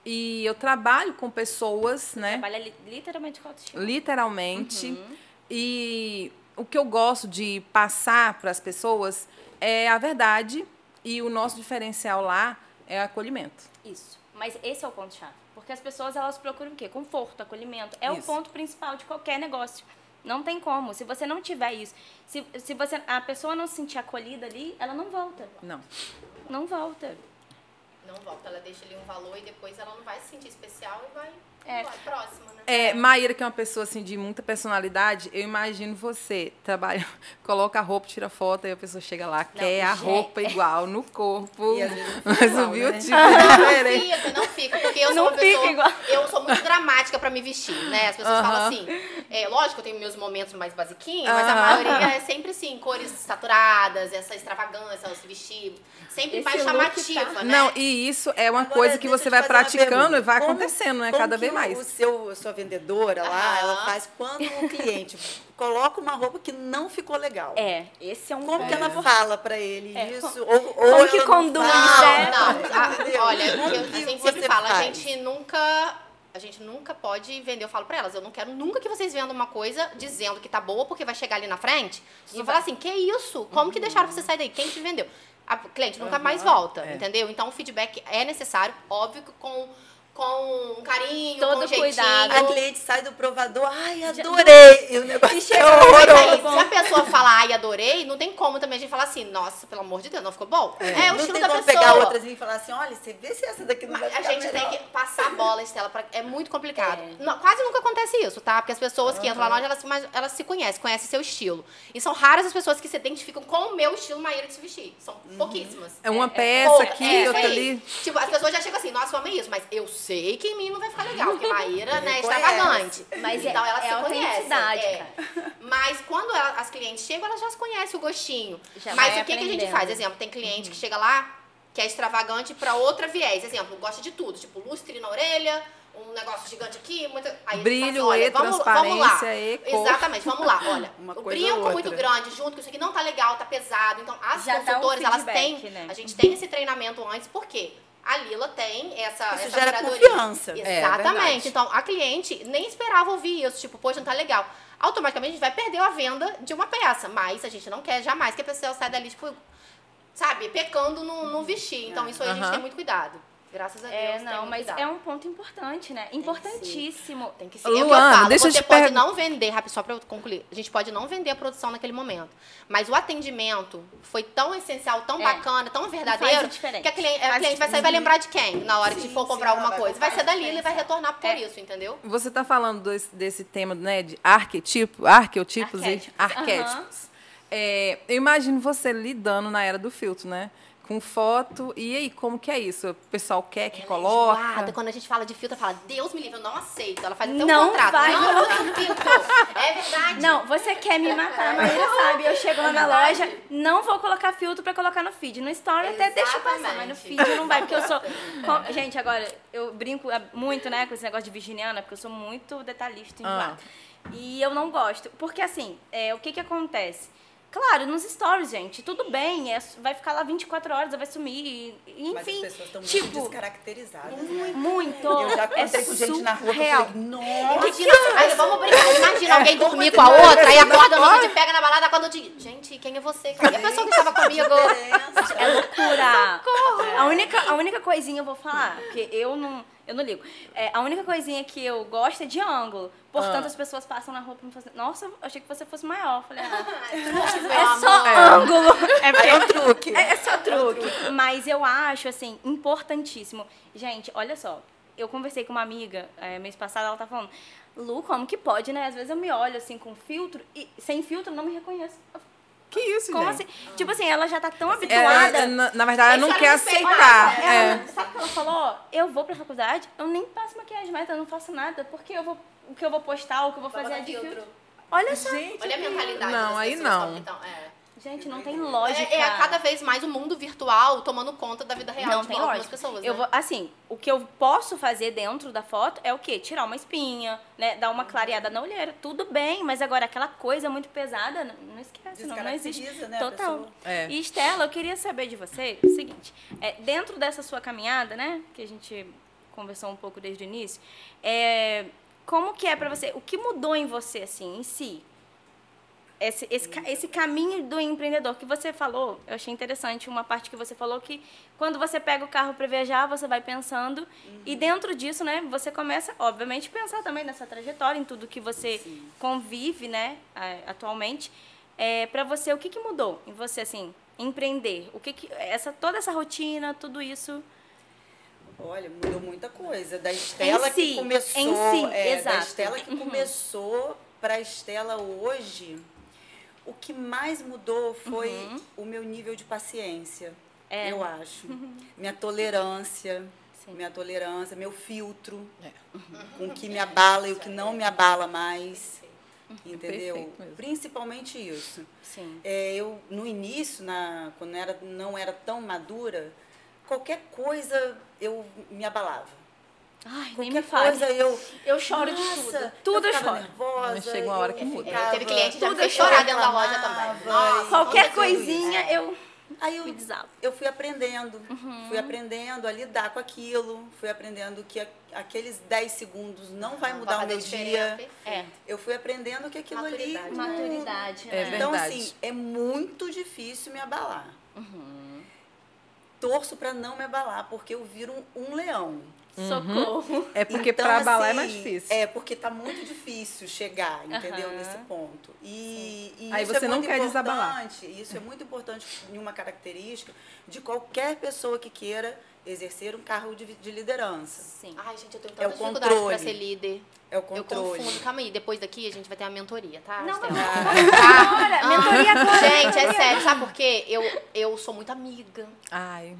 E eu trabalho com pessoas, né? Trabalha li- literalmente com autoestima. Literalmente. Uhum. E o que eu gosto de passar para as pessoas é a verdade. E o nosso diferencial lá é acolhimento. Isso. Mas esse é o ponto-chave. Porque as pessoas, elas procuram o quê? Conforto, acolhimento. É o Isso. ponto principal de qualquer negócio. Não tem como. Se você não tiver isso, se, se você, a pessoa não se sentir acolhida ali, ela não volta. Não. Não volta. Não volta, ela deixa ali um valor e depois ela não vai se sentir especial e vai. É. Vai, Próximo, né? É, Maíra, que é uma pessoa assim de muita personalidade, eu imagino você trabalha, coloca a roupa, tira foto, aí a pessoa chega lá, quer a roupa igual no corpo, E não mas igual, o né? biotipo é diferente. Não fica, não fica, porque eu sou Não uma pessoa. igual. Eu sou muito dramática pra me vestir, né? As pessoas Aham. falam assim. É, lógico que eu tenho meus momentos mais basiquinhos, mas a maioria é sempre assim, cores saturadas, essa extravagância, esse vestido. Sempre Esse mais look chamativa, tá- né? Não, e isso é uma Agora, coisa que você vai praticando e vai Como- acontecendo, né? Cada vez o- mais. O seu, a sua vendedora lá, Aham. ela faz quando o cliente coloca uma roupa que não ficou legal. É, esse é um Como que ponto. ela fala pra ele É, isso? ou, ou como que não conduz, fala, né? Não, entendeu? a- olha, eu- a que gente sempre fala, a faz? gente nunca. A gente nunca pode vender, eu falo pra elas, eu não quero nunca que vocês vendam uma coisa dizendo que tá boa, porque vai chegar ali na frente, vocês vão falar assim, que isso? Como que deixaram você sair daí? Quem te vendeu? A cliente nunca mais volta, é. entendeu? Então o feedback é necessário, óbvio que com, com um carinho, Todo com um jeitinho. cuidado. A cliente sai do provador, ai, adorei. E o negócio E é chega- Mas aí, horroroso. se a pessoa falar, ai, adorei, não tem como também a gente falar assim, nossa, pelo amor de Deus, não ficou bom? É, o não estilo da pessoa. pegar outras e falar assim, olha, você vê se essa daqui não vai a gente melhor. tem que passar a bola, Estela, pra... é muito complicado. É. Não, quase nunca acontece isso, tá? Porque as pessoas que entram lá na loja, elas, mas elas se conhecem, conhecem seu estilo. E são raras as pessoas que se identificam com o meu estilo maneira de se vestir. São pouquíssimas. É uma É, peça aqui, é, outra ali. Tipo, as pessoas já chegam assim, nossa, eu amei isso, mas eu sei que em mim não vai ficar legal, porque Maíra, né, é extravagante. Mas é- então elas é se autenticidade, é. Mas quando ela- as clientes chegam, elas já se conhecem o gostinho. Já mas o que, que a gente faz? Exemplo, tem cliente que chega lá, que é extravagante pra outra viés. Exemplo, gosta de tudo, tipo lustre na orelha, um negócio gigante aqui, muita... Aí Brilho, fala assim, e vamos, vamos lá. transparência, e cor. Exatamente, vamos lá. Olha, Uma o brinco ou muito grande junto, que isso aqui não tá legal, tá pesado. Então, as Já dá um consultoras, elas feedback, têm... né? A gente tem esse treinamento antes, por quê? A Lila tem essa, Isso essa gera curadoria. confiança. É, Exatamente. verdade. então, a cliente nem esperava ouvir isso, tipo, poxa, não tá legal. Automaticamente a gente vai perder a venda de uma peça, mas a gente não quer jamais que a pessoa saia dali, tipo, sabe, pecando no, no vestir. Então, isso aí a gente Aham. tem muito cuidado. Graças a Deus. É, não, mas cuidado. é um ponto importante, né? Importantíssimo. Tem que ser. é o que eu Luana, falo. deixa eu Você te pode pergun- não vender, rápido, só pra eu concluir. A gente pode não vender a produção naquele momento. Mas o atendimento foi tão essencial, tão É. bacana, tão Faz verdadeiro, que a cliente, a cliente vai sair e vai lembrar de quem na hora que Sim, for sim, comprar ela alguma vai coisa. Vai ser dali e vai retornar por É. isso, entendeu? Você está falando desse, desse tema né, de arquetipo, arqueotipos e Arquétipos. arquétipos. É, eu imagino você lidando na era do filtro, né? Com foto. E aí, como que é isso? O pessoal quer que Ela é coloca? enjoada. Quando a gente fala de filtro, fala, Deus me livre, eu não aceito. Ela faz até um Não contrato. vai não, não filtro. É verdade. Não, você quer me matar, a Maíra sabe. Eu chego lá na loja, não vou colocar filtro pra colocar no feed. No story até deixa passar, mas no feed não vai, porque eu sou... Gente, agora, eu brinco é, muito, né, com esse negócio de virginiana, porque eu sou muito detalhista, enjoada. E eu não gosto. Porque, assim, é, o que que acontece? Claro, nos stories, gente, tudo bem, é, vai ficar lá 24 horas, vai sumir, e- Mas as enfim. pessoas estão muito tipo, descaracterizadas. né? muito. Eu já é com gente na rua que eu falei, nossa, Imagina, aí vamos brincar. Imagina alguém dormir com a outra, aí acorda no outro, te pega na balada, quando eu digo, gente, quem é você? Cadê a pessoa que estava comigo? É loucura. A única, a única coisinha eu vou falar, porque eu não, eu não ligo. É, a única coisinha que eu gosto é de ângulo. Portanto, Ah. as pessoas passam na rua pra me fazer. Nossa, eu achei que você fosse maior. Eu Falei, ah, Meu é só amor. ângulo. É, porque- é um truque. é, é só truque. Mas eu acho, assim, importantíssimo. Gente, olha só. Eu conversei com uma amiga é, mês passado, ela tá falando, Lu, como que pode, né? Às vezes eu me olho assim com filtro e sem filtro eu não me reconheço. Eu Que isso, Como gente? assim? Tipo assim, ela já tá tão habituada. é, na, na verdade, ela não quer aceitar. Ela, É. Sabe o que ela falou? Eu vou pra faculdade, eu nem passo maquiagem mais, eu não faço nada, porque eu vou, o que eu vou postar, o que eu vou fazer é de filtro. Olha só. Gente, Olha a mentalidade Não, aí não. como que tão, é. Gente, não tem lógica. É, é cada vez mais o mundo virtual tomando conta da vida real Não de tem algumas lógica. pessoas, eu né? vou, assim, o que eu posso fazer dentro da foto é o quê? Tirar uma espinha, né? Dar uma clareada na olheira. Tudo bem, mas agora aquela coisa muito pesada, não, não esquece, não, não existe. Né, Total. É. E Estela, eu queria saber de você o seguinte: é, dentro dessa sua caminhada, né? Que a gente conversou um pouco desde o início, é, como que é pra você? O que mudou em você, assim, em si? Esse, esse, esse caminho do empreendedor que você falou, eu achei interessante uma parte que você falou que quando você pega o carro para viajar, você vai pensando e dentro disso, né, você começa, obviamente, a pensar também nessa trajetória, em tudo que você convive, né, atualmente. É, para você, o que, que mudou em você, assim, empreender? O que, que essa toda essa rotina, tudo isso? Olha, mudou muita coisa. Da Estela si, que começou. em si, é, exato. Da Estela que Uhum. começou para a Estela hoje, o que mais mudou foi o meu nível de paciência. Uhum. É. Eu acho. Minha tolerância. Sim. Minha tolerância, meu filtro. É. Com o que me abala e o que não me abala mais. Entendeu? Principalmente isso. Sim. É, eu no início, na, quando era, não era tão madura, qualquer coisa eu me abalava. Ai, nem Qualquer me fale. coisa eu. Eu choro de Nossa, tudo. Tudo eu ficava choro. nervosa. Mas chega uma hora que eu muda. ficava- Teve cliente que já me tudo fez eu chorar dentro da loja também. Nossa, Qualquer coisinha, eu Aí eu, me eu fui aprendendo. Uhum. Fui aprendendo a lidar com aquilo. Fui aprendendo que a- aqueles 10 segundos não vai mudar vai o meu dia. É. Eu fui aprendendo que aquilo ali. Maturidade. não- Maturidade, É né? Então, verdade. assim, é muito difícil me abalar. Uhum. Torço para não me abalar, porque eu viro um, um leão. Socorro. É porque Então, para abalar é mais assim, difícil. É, porque tá muito difícil chegar, entendeu? Aham. Nesse ponto. E, e Aí isso você é não quer desabalar. importante, Isso é muito importante em uma característica de qualquer pessoa que queira exercer um cargo de, de liderança. Sim. Ai, gente, eu tenho É o tanta dificuldade controle. pra ser líder. É o Eu controle. confundo. Calma aí, depois daqui a gente vai ter uma mentoria, tá? Não, Estela? Agora, mentoria agora. Gente, é sério, sabe por quê? Eu, eu sou muito amiga. Ai,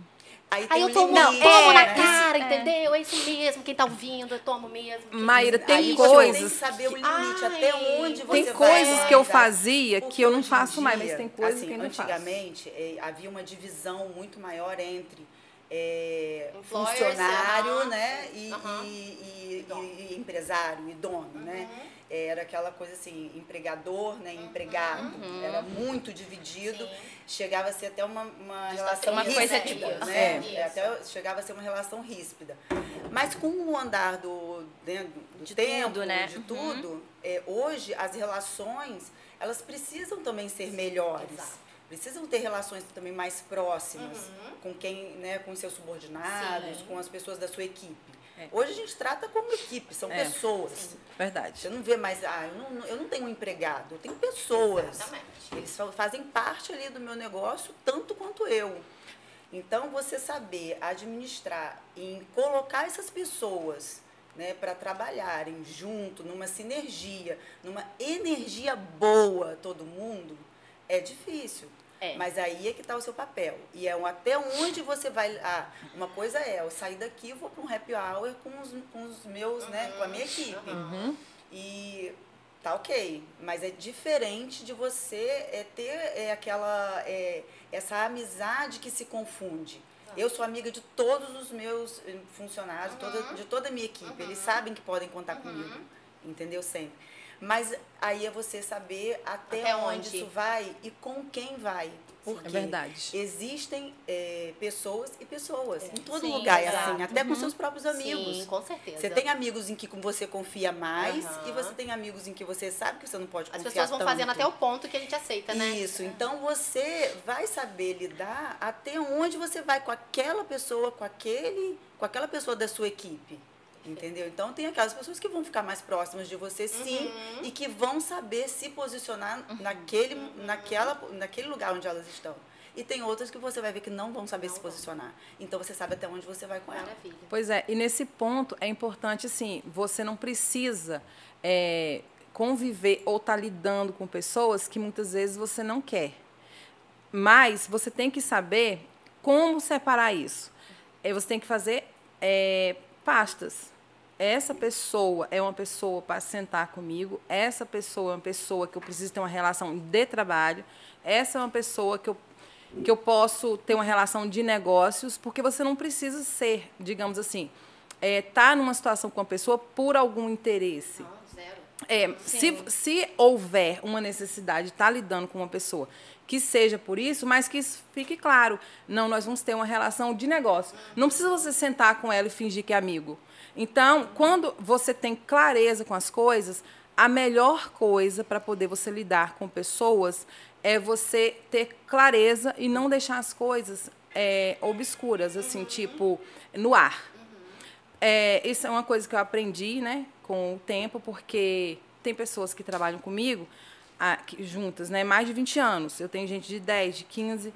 Aí, Aí eu tomo, limite, tomo na né? cara, É. entendeu? É isso mesmo. Quem tá ouvindo, eu tomo mesmo. Maíra, tem Aí você tem coisas. que saber o limite, Ai, até onde você Tem vai coisas que eu fazia Porque que eu não faço mais, mas dia, tem coisas assim, que eu não faço. Antigamente, eh, havia uma divisão muito maior entre eh, Influencer, funcionário né, e, Aham. e- e- e empresário e dono. Né? Uhum. Era aquela coisa assim, empregador, né, empregado. Era muito dividido. Sim. Chegava a ser até uma, uma relação uma coisa ríspida. tipo- né? É. É, até chegava a ser uma relação ríspida. Mas com o andar do, né, do De tempo, tudo, né? de Uhum. tudo, é, hoje as relações elas precisam também ser melhores. exato. Precisam ter relações também mais próximas Uhum. com quem, né, com seus subordinados, Sim. com as pessoas da sua equipe. É. Hoje a gente trata como equipe, são É. pessoas. Verdade. Você não vê mais, ah, eu não, eu não tenho um empregado, eu tenho pessoas. Exatamente. Eles fa- fazem parte ali do meu negócio tanto quanto eu. Então, você saber administrar e colocar essas pessoas né, para trabalharem junto, numa sinergia, numa energia boa, todo mundo, é difícil. É. Mas aí é que está o seu papel. E é um- até onde você vai. Ah, uma coisa é, eu sair daqui e vou para um happy hour com os, com os meus, né, com a minha equipe. Uhum. E tá ok, mas é diferente de você é, ter é, aquela é, essa amizade que se confunde. Eu sou amiga de todos os meus eh, funcionários, toda, de toda a minha equipe. Eles sabem que podem contar comigo, entendeu? Sempre. Mas aí é você saber até, Até onde onde? isso vai e com quem vai. Porque É verdade. existem eh, pessoas e pessoas. Em todo Sim, lugar é exato. assim, até com seus próprios amigos. Sim, com certeza. Você tem amigos em que você confia mais Aham. e você tem amigos em que você sabe que você não pode As confiar pessoas vão tanto. fazendo até o ponto que a gente aceita, né? Isso. Então você vai saber lidar até onde você vai com aquela pessoa, com aquele, com aquela pessoa da sua equipe. Entendeu? Então tem aquelas pessoas que vão ficar mais próximas de você, sim, Uhum. e que vão saber se posicionar naquele, naquela, naquele lugar onde elas estão. E tem outras que você vai ver que não vão saber Não se vão. posicionar. Então você sabe até onde você vai com ela. Maravilha. Pois é, e nesse ponto é importante, assim, você não precisa é, conviver ou estar lidando com pessoas que muitas vezes você não quer. Mas você tem que saber como separar isso. É, você tem que fazer é, pastas. Essa pessoa é uma pessoa para sentar comigo, essa pessoa é uma pessoa que eu preciso ter uma relação de trabalho, essa é uma pessoa que eu que eu posso ter uma relação de negócios, porque você não precisa ser, digamos assim, estar numa situação com a pessoa por algum interesse. É, se, se houver uma necessidade de estar lidando com uma pessoa que seja por isso, mas que isso fique claro. Não, nós vamos ter uma relação de negócio. Não precisa você sentar com ela e fingir que é amigo. Então, quando você tem clareza com as coisas, a melhor coisa para poder você lidar com pessoas é você ter clareza e não deixar as coisas é, obscuras, assim, tipo, no ar. É, isso é uma coisa que eu aprendi, né, com o tempo, porque tem pessoas que trabalham comigo ah, que- juntas, né, mais de 20 anos. Eu tenho gente de 10, de 15.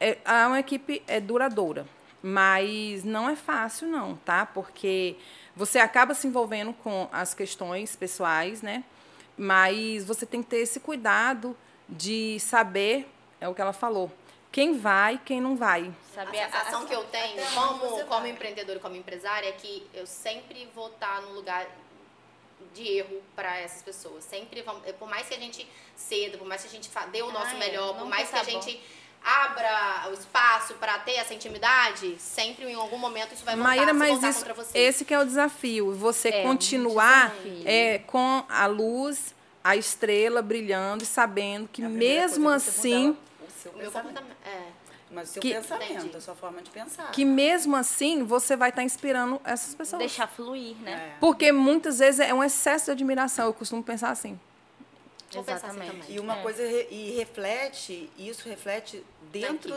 É, é uma equipe é duradoura. Mas não é fácil, não, tá? Porque você acaba se envolvendo com as questões pessoais, né? Mas você tem que ter esse cuidado de saber, é o que ela falou, quem vai, quem não vai. Saber a sensação a, que eu tenho como, como empreendedora e como empresária é que eu sempre vou estar no lugar de erro para essas pessoas. Sempre, por mais que a gente ceda, por mais que a gente dê o nosso melhor, por mais que a gente abra o espaço para ter essa intimidade, sempre em algum momento isso vai voltar, Maíra, mas isso, contra você. Esse que é o desafio, você é, continuar é, com a luz, a estrela brilhando e sabendo que é mesmo assim, o seu meu é. Mas o seu que, pensamento, entendi. a sua forma de pensar. Que mesmo assim você vai estar tá inspirando essas pessoas. Deixar fluir, né? É. Porque muitas vezes é um excesso de admiração. Eu costumo pensar assim. Assim Exatamente. Assim e uma é. coisa e reflete, isso reflete dentro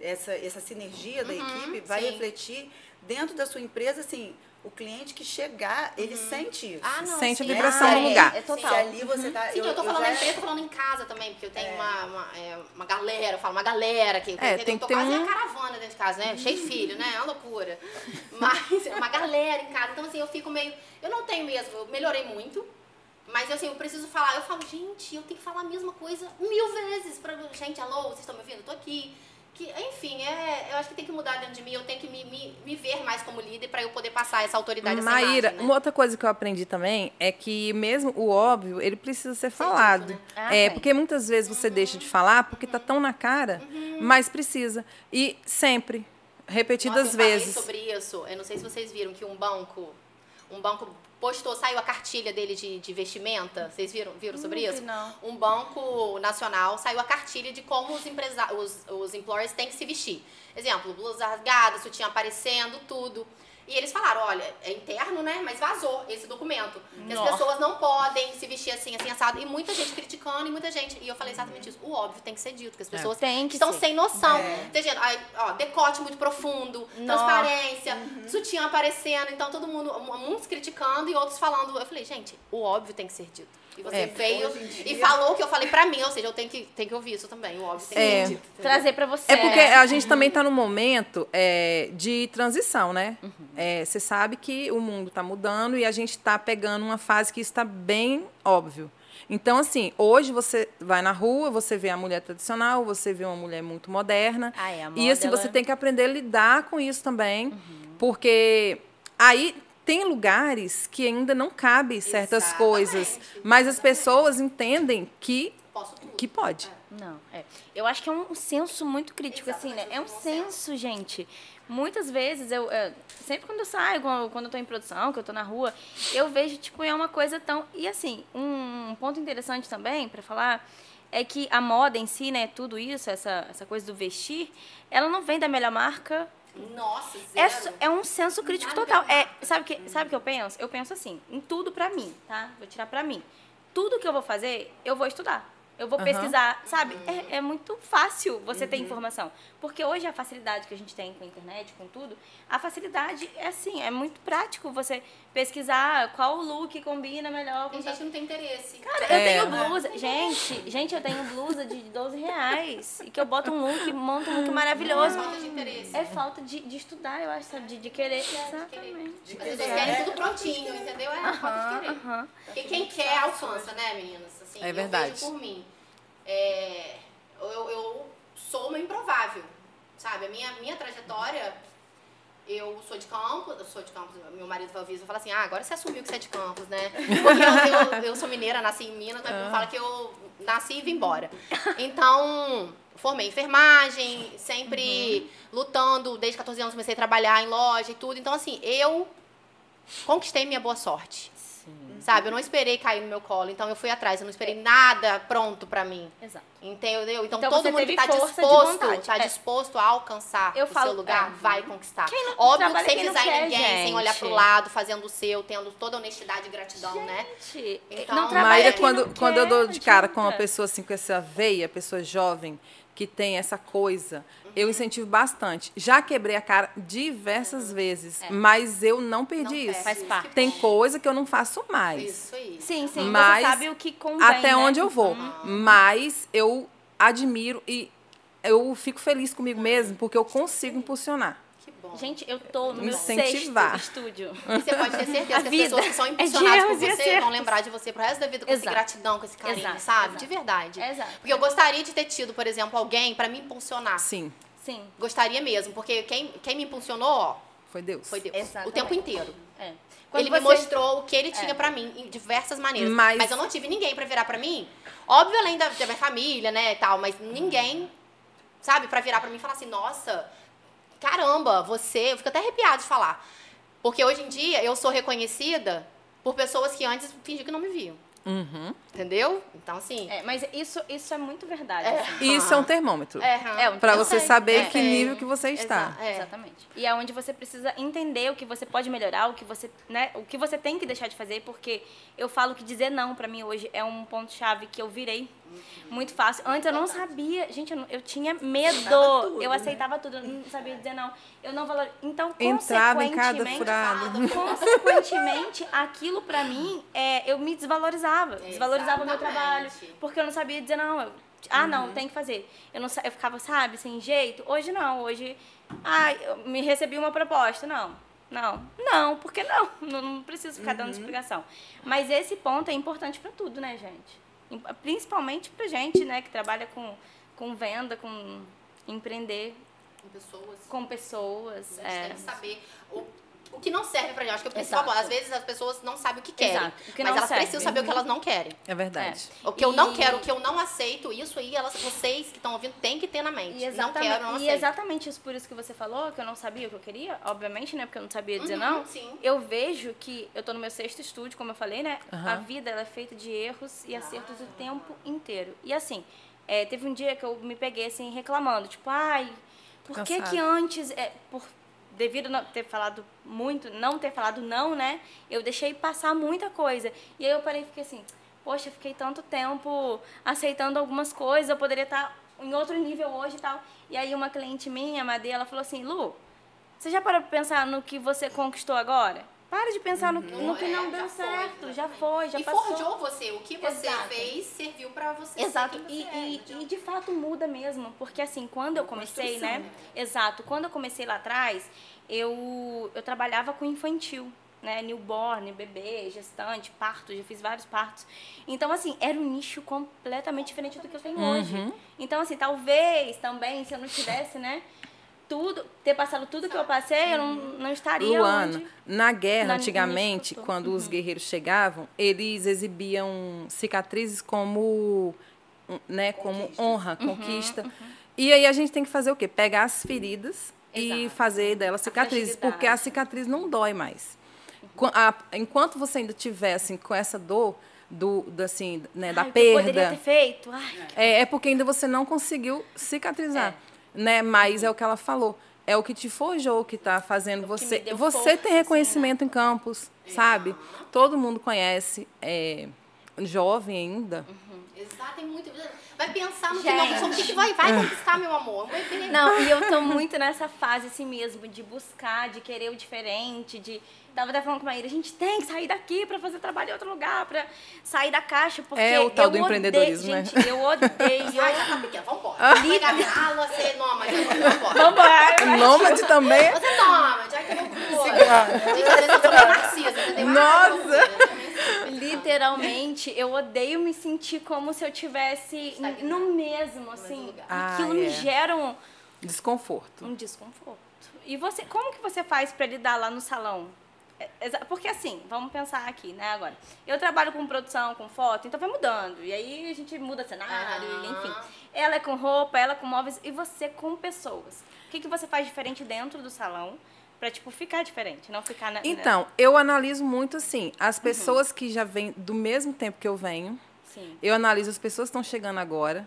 essa essa sinergia da uhum, equipe vai sim. refletir dentro da sua empresa assim, o cliente que chegar, ele uhum. sente isso. Ah, não, sente sim. a vibração no lugar. É, é total. Se ali você tá, sim, eu, eu tô falando eu na empresa, tô falando em casa também, porque eu tenho é. uma, uma, é, uma galera, eu falo uma galera que é, tem eu tô que quase um... a caravana dentro de casa, né? Cheio de filho, né? É uma loucura. Mas uma galera em casa. Então, assim, eu fico meio. Eu não tenho mesmo, eu melhorei muito. Mas assim, eu preciso falar. Eu falo, gente, eu tenho que falar a mesma coisa mil vezes pra. Gente, alô, vocês estão me ouvindo? Eu tô aqui. Que, enfim, é, eu acho que tem que mudar dentro de mim. Eu tenho que me, me, me ver mais como líder para eu poder passar essa autoridade, essa Maíra, imagem, né? uma outra coisa que eu aprendi também é que mesmo o óbvio, ele precisa ser falado. Dito, né? ah, é, porque muitas vezes você uhum. deixa de falar porque tá tão na cara, uhum. mas precisa. E sempre, repetidas Nossa, eu vezes. sobre isso. Eu não sei se vocês viram que um banco um banco postou, saiu a cartilha dele de, de vestimenta. Vocês viram, viram sobre isso? Não. Um banco nacional saiu a cartilha de como os, empresa os, os employers têm que se vestir. Exemplo, blusa rasgada, sutiã aparecendo, tudo. E eles falaram, olha, é interno, né? Mas vazou esse documento. Que as pessoas não podem se vestir assim, assim, assado. E muita gente criticando e muita gente. E eu falei exatamente isso. O óbvio tem que ser dito, que as é. pessoas é. que estão ser. sem noção. É. Tem aí, ó, decote muito profundo, Nossa. transparência, uhum. sutiã aparecendo. Então todo mundo, muitos criticando e outros falando. Eu falei, gente, o óbvio tem que ser dito. E você é, veio e falou o que eu falei pra mim, ou seja, eu tenho que, tenho que ouvir isso também, o óbvio tem é. que dito, Trazer pra você. É porque a gente também tá num momento é, de transição, né? Uhum. É, você sabe que o mundo tá mudando e a gente tá pegando uma fase que está bem óbvio. Então, assim, hoje você vai na rua, você vê a mulher tradicional, você vê uma mulher muito moderna. Ah, é, e assim, você tem que aprender a lidar com isso também. Uhum. Porque aí tem lugares que ainda não cabe certas Exatamente. coisas, mas as pessoas entendem que que pode. É. Não, é. Eu acho que é um senso muito crítico, Exatamente. assim, né? É um senso, gente. Muitas vezes, eu, eu, sempre quando eu saio, quando eu estou em produção, que eu estou na rua, eu vejo, tipo, é uma coisa tão... E, assim, um ponto interessante também, para falar, é que a moda em si, né, tudo isso, essa, essa coisa do vestir, ela não vem da melhor marca, nossa, é zero. É, é um senso crítico total. É, sabe que sabe que eu penso? Eu penso assim, em tudo pra mim, tá? Vou tirar pra mim. Tudo que eu vou fazer, eu vou estudar. Eu vou uhum. pesquisar, sabe? Uhum. É, é, muito fácil você uhum. ter informação. Porque hoje a facilidade que a gente tem com a internet, com tudo, a facilidade é assim, é muito prático você pesquisar qual look combina melhor. Tem gente que não tem interesse. Cara, eu é. tenho blusa. Gente, gente, eu tenho blusa de 12 reais. E que eu boto um look, monto um look maravilhoso. É falta de interesse. É falta de, de estudar, eu acho, sabe? De, de querer. Exatamente. De querer. Vocês querem tudo prontinho, entendeu? É falta de querer. Porque quem quer alcança, né, meninas? Assim, é verdade. Eu vejo por mim. É, eu, eu sou uma improvável, sabe? A minha, minha trajetória, eu sou de Campos, eu sou de Campos, meu marido Valvisa fala assim, ah, agora você assumiu que você é de Campos, né? Porque eu, eu, eu sou mineira, nasci em Minas, mas ah. fala que eu nasci e vim embora. Então, formei enfermagem, sempre uhum. lutando, desde 14 anos comecei a trabalhar em loja e tudo. Então, assim, eu conquistei minha boa sorte. Sabe? Eu não esperei cair no meu colo, então eu fui atrás, eu não esperei nada pronto para mim. Exato. Entendeu? Então, então todo mundo que tá disposto, tá é. disposto a alcançar eu o falo, seu lugar, é. vai conquistar. Não, Óbvio que sem pisar em ninguém, gente. sem olhar pro lado, fazendo o seu, tendo toda honestidade e gratidão, né? gente, né? Então, não Maíra, quando, quando eu dou de cara com uma pessoa assim, com essa veia, pessoa jovem, que tem essa coisa, eu incentivo bastante. Já quebrei a cara diversas vezes, é. mas eu não perdi não isso. Faz parte. Tem coisa que eu não faço mais. Isso aí. Sim, sim. Mas você sabe o que convém, Até né? onde eu vou. Uhum. Mas eu admiro e eu fico feliz comigo mesmo porque eu consigo impulsionar. Bom. Gente, eu tô no meu Incentivar. sexto estúdio. E você pode ter certeza A que as pessoas que são é impulsionadas por erros e você acertos. vão lembrar de você pro resto da vida com essa gratidão, com esse carinho, Exato, sabe? exato. De verdade. Exato. Porque eu gostaria de ter tido, por exemplo, alguém pra me impulsionar. Sim, Sim. Gostaria mesmo, porque quem, quem me impulsionou, ó, foi Deus. foi Deus. Exatamente. O tempo inteiro. É. ele Quando me você- mostrou o que ele tinha pra mim em diversas maneiras. Mas- Mas... eu não tive ninguém pra virar pra mim. Óbvio, além da, da minha família, né, e tal, mas ninguém, sabe, pra virar pra mim e falar assim, nossa, caramba, você. Eu fico até arrepiada de falar. Porque hoje em dia eu sou reconhecida por pessoas que antes fingiam que não me viam. Uhum. Entendeu? Então, assim. É, mas isso, isso é muito verdade. É. assim. Isso é um termômetro. É, É, um- Para eu você sei. saber É. que nível que você está. Exa- é. Exatamente. E é onde você precisa entender o que você pode melhorar, o que você, né, o que você tem que deixar de fazer, porque eu falo que dizer não pra mim hoje é um ponto chave que eu virei muito fácil. Antes eu não sabia, gente, eu, não- eu tinha medo. Aceitava tudo, eu né? aceitava tudo, eu não sabia dizer não. Eu não valor. Então, Entrava em cada consequentemente, consequentemente, aquilo pra mim, é, eu me desvalorizava. Desvalorizava o meu trabalho, porque eu não sabia dizer não. Eu, ah, não, tem que fazer. Eu, não, eu ficava, sabe, sem jeito. Hoje não, hoje, ah, eu me recebi uma proposta. Não, não, não, porque não? Não, não preciso ficar dando explicação. Mas esse ponto é importante pra tudo, né, gente? Principalmente pra gente, né, que trabalha com, com venda, com empreender Com pessoas. com pessoas. A gente é. tem que saber o, o que não serve pra gente. Acho que eu preciso Exato. falar. Às vezes as pessoas não sabem o que querem. Exato. O que mas elas serve. precisam saber o que elas não querem. É verdade. O que eu não E- quero, o que eu não aceito, isso aí, elas, vocês que estão ouvindo, tem que ter na mente. E não exatamente, quero, não e aceito. exatamente isso por isso que você falou, que eu não sabia o que eu queria, obviamente, né? Porque eu não sabia dizer Uhum, não. sim. Eu vejo que eu tô no meu sexto estúdio, como eu falei, né? Aham. A vida ela é feita de erros e acertos o tempo inteiro. E assim, é, teve um dia que eu me peguei assim reclamando, tipo, ai, por que que antes, é, por devido não ter falado muito, não ter falado não, né? Eu deixei passar muita coisa. E aí eu parei e fiquei assim, poxa, fiquei tanto tempo aceitando algumas coisas, eu poderia estar em outro nível hoje e tal. E aí uma cliente minha, a Madê, ela falou assim, Lu, você já parou pra pensar no que você conquistou agora? Para de pensar no, no que É, não já deu foi, certo, já exatamente. foi, já e passou. forjou você. O que você Exato. fez serviu pra você Exato, ser e, quem você é, e, e de fato muda mesmo, porque assim, quando eu comecei, né? Exato, quando eu comecei lá atrás, eu, eu trabalhava com infantil, né? Newborn, bebê, gestante, parto, já fiz vários partos. Então, assim, era um nicho completamente diferente do que eu tenho hoje. Então, assim, talvez também, se eu não tivesse, né? Tudo, ter passado tudo que eu passei, eu não, não estaria Luana, onde... na guerra, na- antigamente, no Uhum. quando os guerreiros chegavam, eles exibiam cicatrizes como, né, como honra, Uhum, conquista. E aí a gente tem que fazer o quê? Pegar as feridas e Exato. fazer delas cicatrizes, porque a cicatriz não dói mais. A- enquanto você ainda tiver assim, com essa dor do, do, assim, né, da Ai, que eu poderia perda, ter feito. Ai, é, é porque ainda você não conseguiu cicatrizar, né? Mas é o que ela falou. É o que te forjou que está fazendo O que você. Você tem assim, reconhecimento em campos, sabe? Todo mundo conhece. É, jovem ainda. Exato, tem muito. Vai pensar no que, Gente. não, o que, que vai, vai conquistar, meu amor. Um. Não, e eu tô muito nessa fase assim mesmo, de buscar, de querer o diferente, de. Tava até falando com a Maíra, a gente tem que sair daqui pra fazer trabalho em outro lugar, pra sair da caixa, porque É o tal do odeio- empreendedorismo, né? Gente, eu odeio. Ai, já tá pequena, vambora. Pegar minha ala, ser nômade, vambora. Vambora! Nômade também. Você é nômade, ai que loucura. Gente, às vezes eu sou meio narcisa, entendeu? Que loucura. Literalmente, eu odeio me sentir como se eu tivesse no mesmo, assim. lugar. Ah, Aquilo me é. gera um, Desconforto. um desconforto. E você, como que você faz pra lidar lá no salão? É, Porque assim, vamos pensar aqui, né, agora. Eu trabalho com produção, com foto, então vai mudando. E aí a gente muda cenário, Aham. enfim. Ela é com roupa, ela é com móveis e você com pessoas. O que, que você faz diferente dentro do salão pra, tipo, ficar diferente, não ficar na... Então, eu analiso muito assim, Uhum. as pessoas que já vêm do mesmo tempo que eu venho. Sim. Eu analiso as pessoas que estão chegando agora.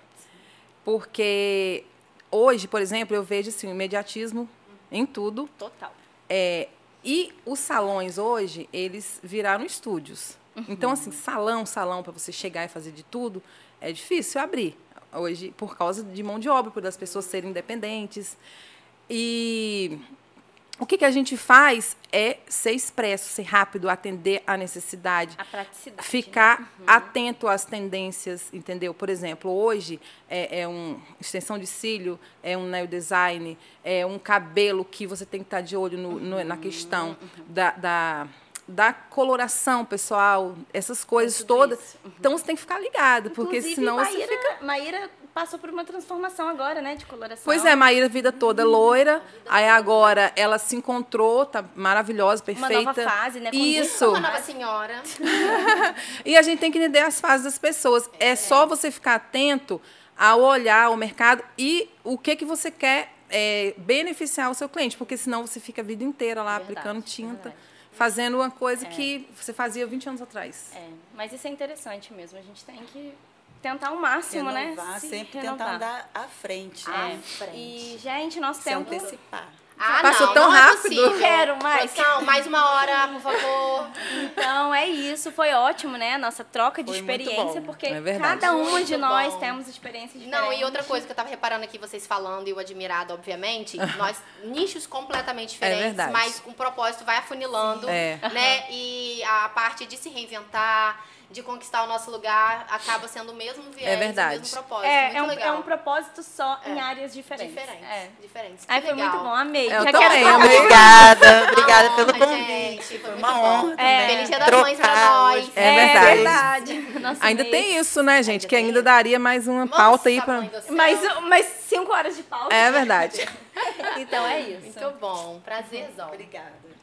Porque hoje, por exemplo, eu vejo assim, o imediatismo em tudo. Total. É, e os salões hoje, eles viraram estúdios. Então, assim, salão, salão, para você chegar e fazer de tudo, é difícil abrir. Hoje, por causa de mão de obra, por das pessoas serem independentes. E o que, que a gente faz é ser expresso, ser rápido, atender a necessidade. A praticidade. Ficar né? atento às tendências, entendeu? Por exemplo, hoje é, é um extensão de cílio, é um nail design, é um cabelo que você tem que estar de olho no- no- na questão da, da, da coloração pessoal, essas coisas tudo todas. isso. Então você tem que ficar ligado, porque Inclusive, senão você Maíra, fica. Maíra passou por uma transformação agora, né? De coloração. Pois é, Maíra, a vida toda loira. Aí agora ela se encontrou, tá maravilhosa, Uma perfeita. nova fase, né? Com Isso. Uma nova senhora. E a gente tem que entender as fases das pessoas. É só você ficar atento ao olhar ao mercado e o que, que você quer é, beneficiar o seu cliente, porque senão você fica a vida inteira lá Verdade, aplicando tinta, verdade. fazendo uma coisa que você fazia 20 anos atrás. É, mas isso é interessante mesmo. A gente tem que tentar o máximo, Renovar, né? Se sempre renovar. tentar andar à frente. É. né? frente. E, gente, nosso Se tempo. antecipar. Ah, Passou não, tão não é rápido. possível. Quero mais. Produção, mais uma hora, por favor. Então é isso, foi ótimo, né? A nossa troca de Foi experiência, porque É cada uma de nós bom. temos experiências diferentes. Não, e outra coisa que eu tava reparando aqui, vocês falando e o admirado, obviamente, nós, nichos completamente diferentes, verdade. mas com propósito vai afunilando, É. né? E a parte de se reinventar, de conquistar o nosso lugar, acaba sendo o mesmo viés, É verdade. o mesmo propósito. É, muito é um, legal. é um propósito só em É. áreas diferentes. Diferentes, É. diferentes. Ai, foi muito bom, amei. Eu Já também, quero. Obrigada, obrigada Uma pelo honra, convite. gente, foi uma bom. honra É. Feliz Dia das Mães pra trocar nós. hoje. É verdade. Nosso Ainda mês. tem isso, né, gente? Ainda que tem ainda daria mais uma Nossa, pauta aí céu. Mais, mais cinco horas de pauta. É verdade. Então é isso. Muito bom, prazerzão. Obrigada.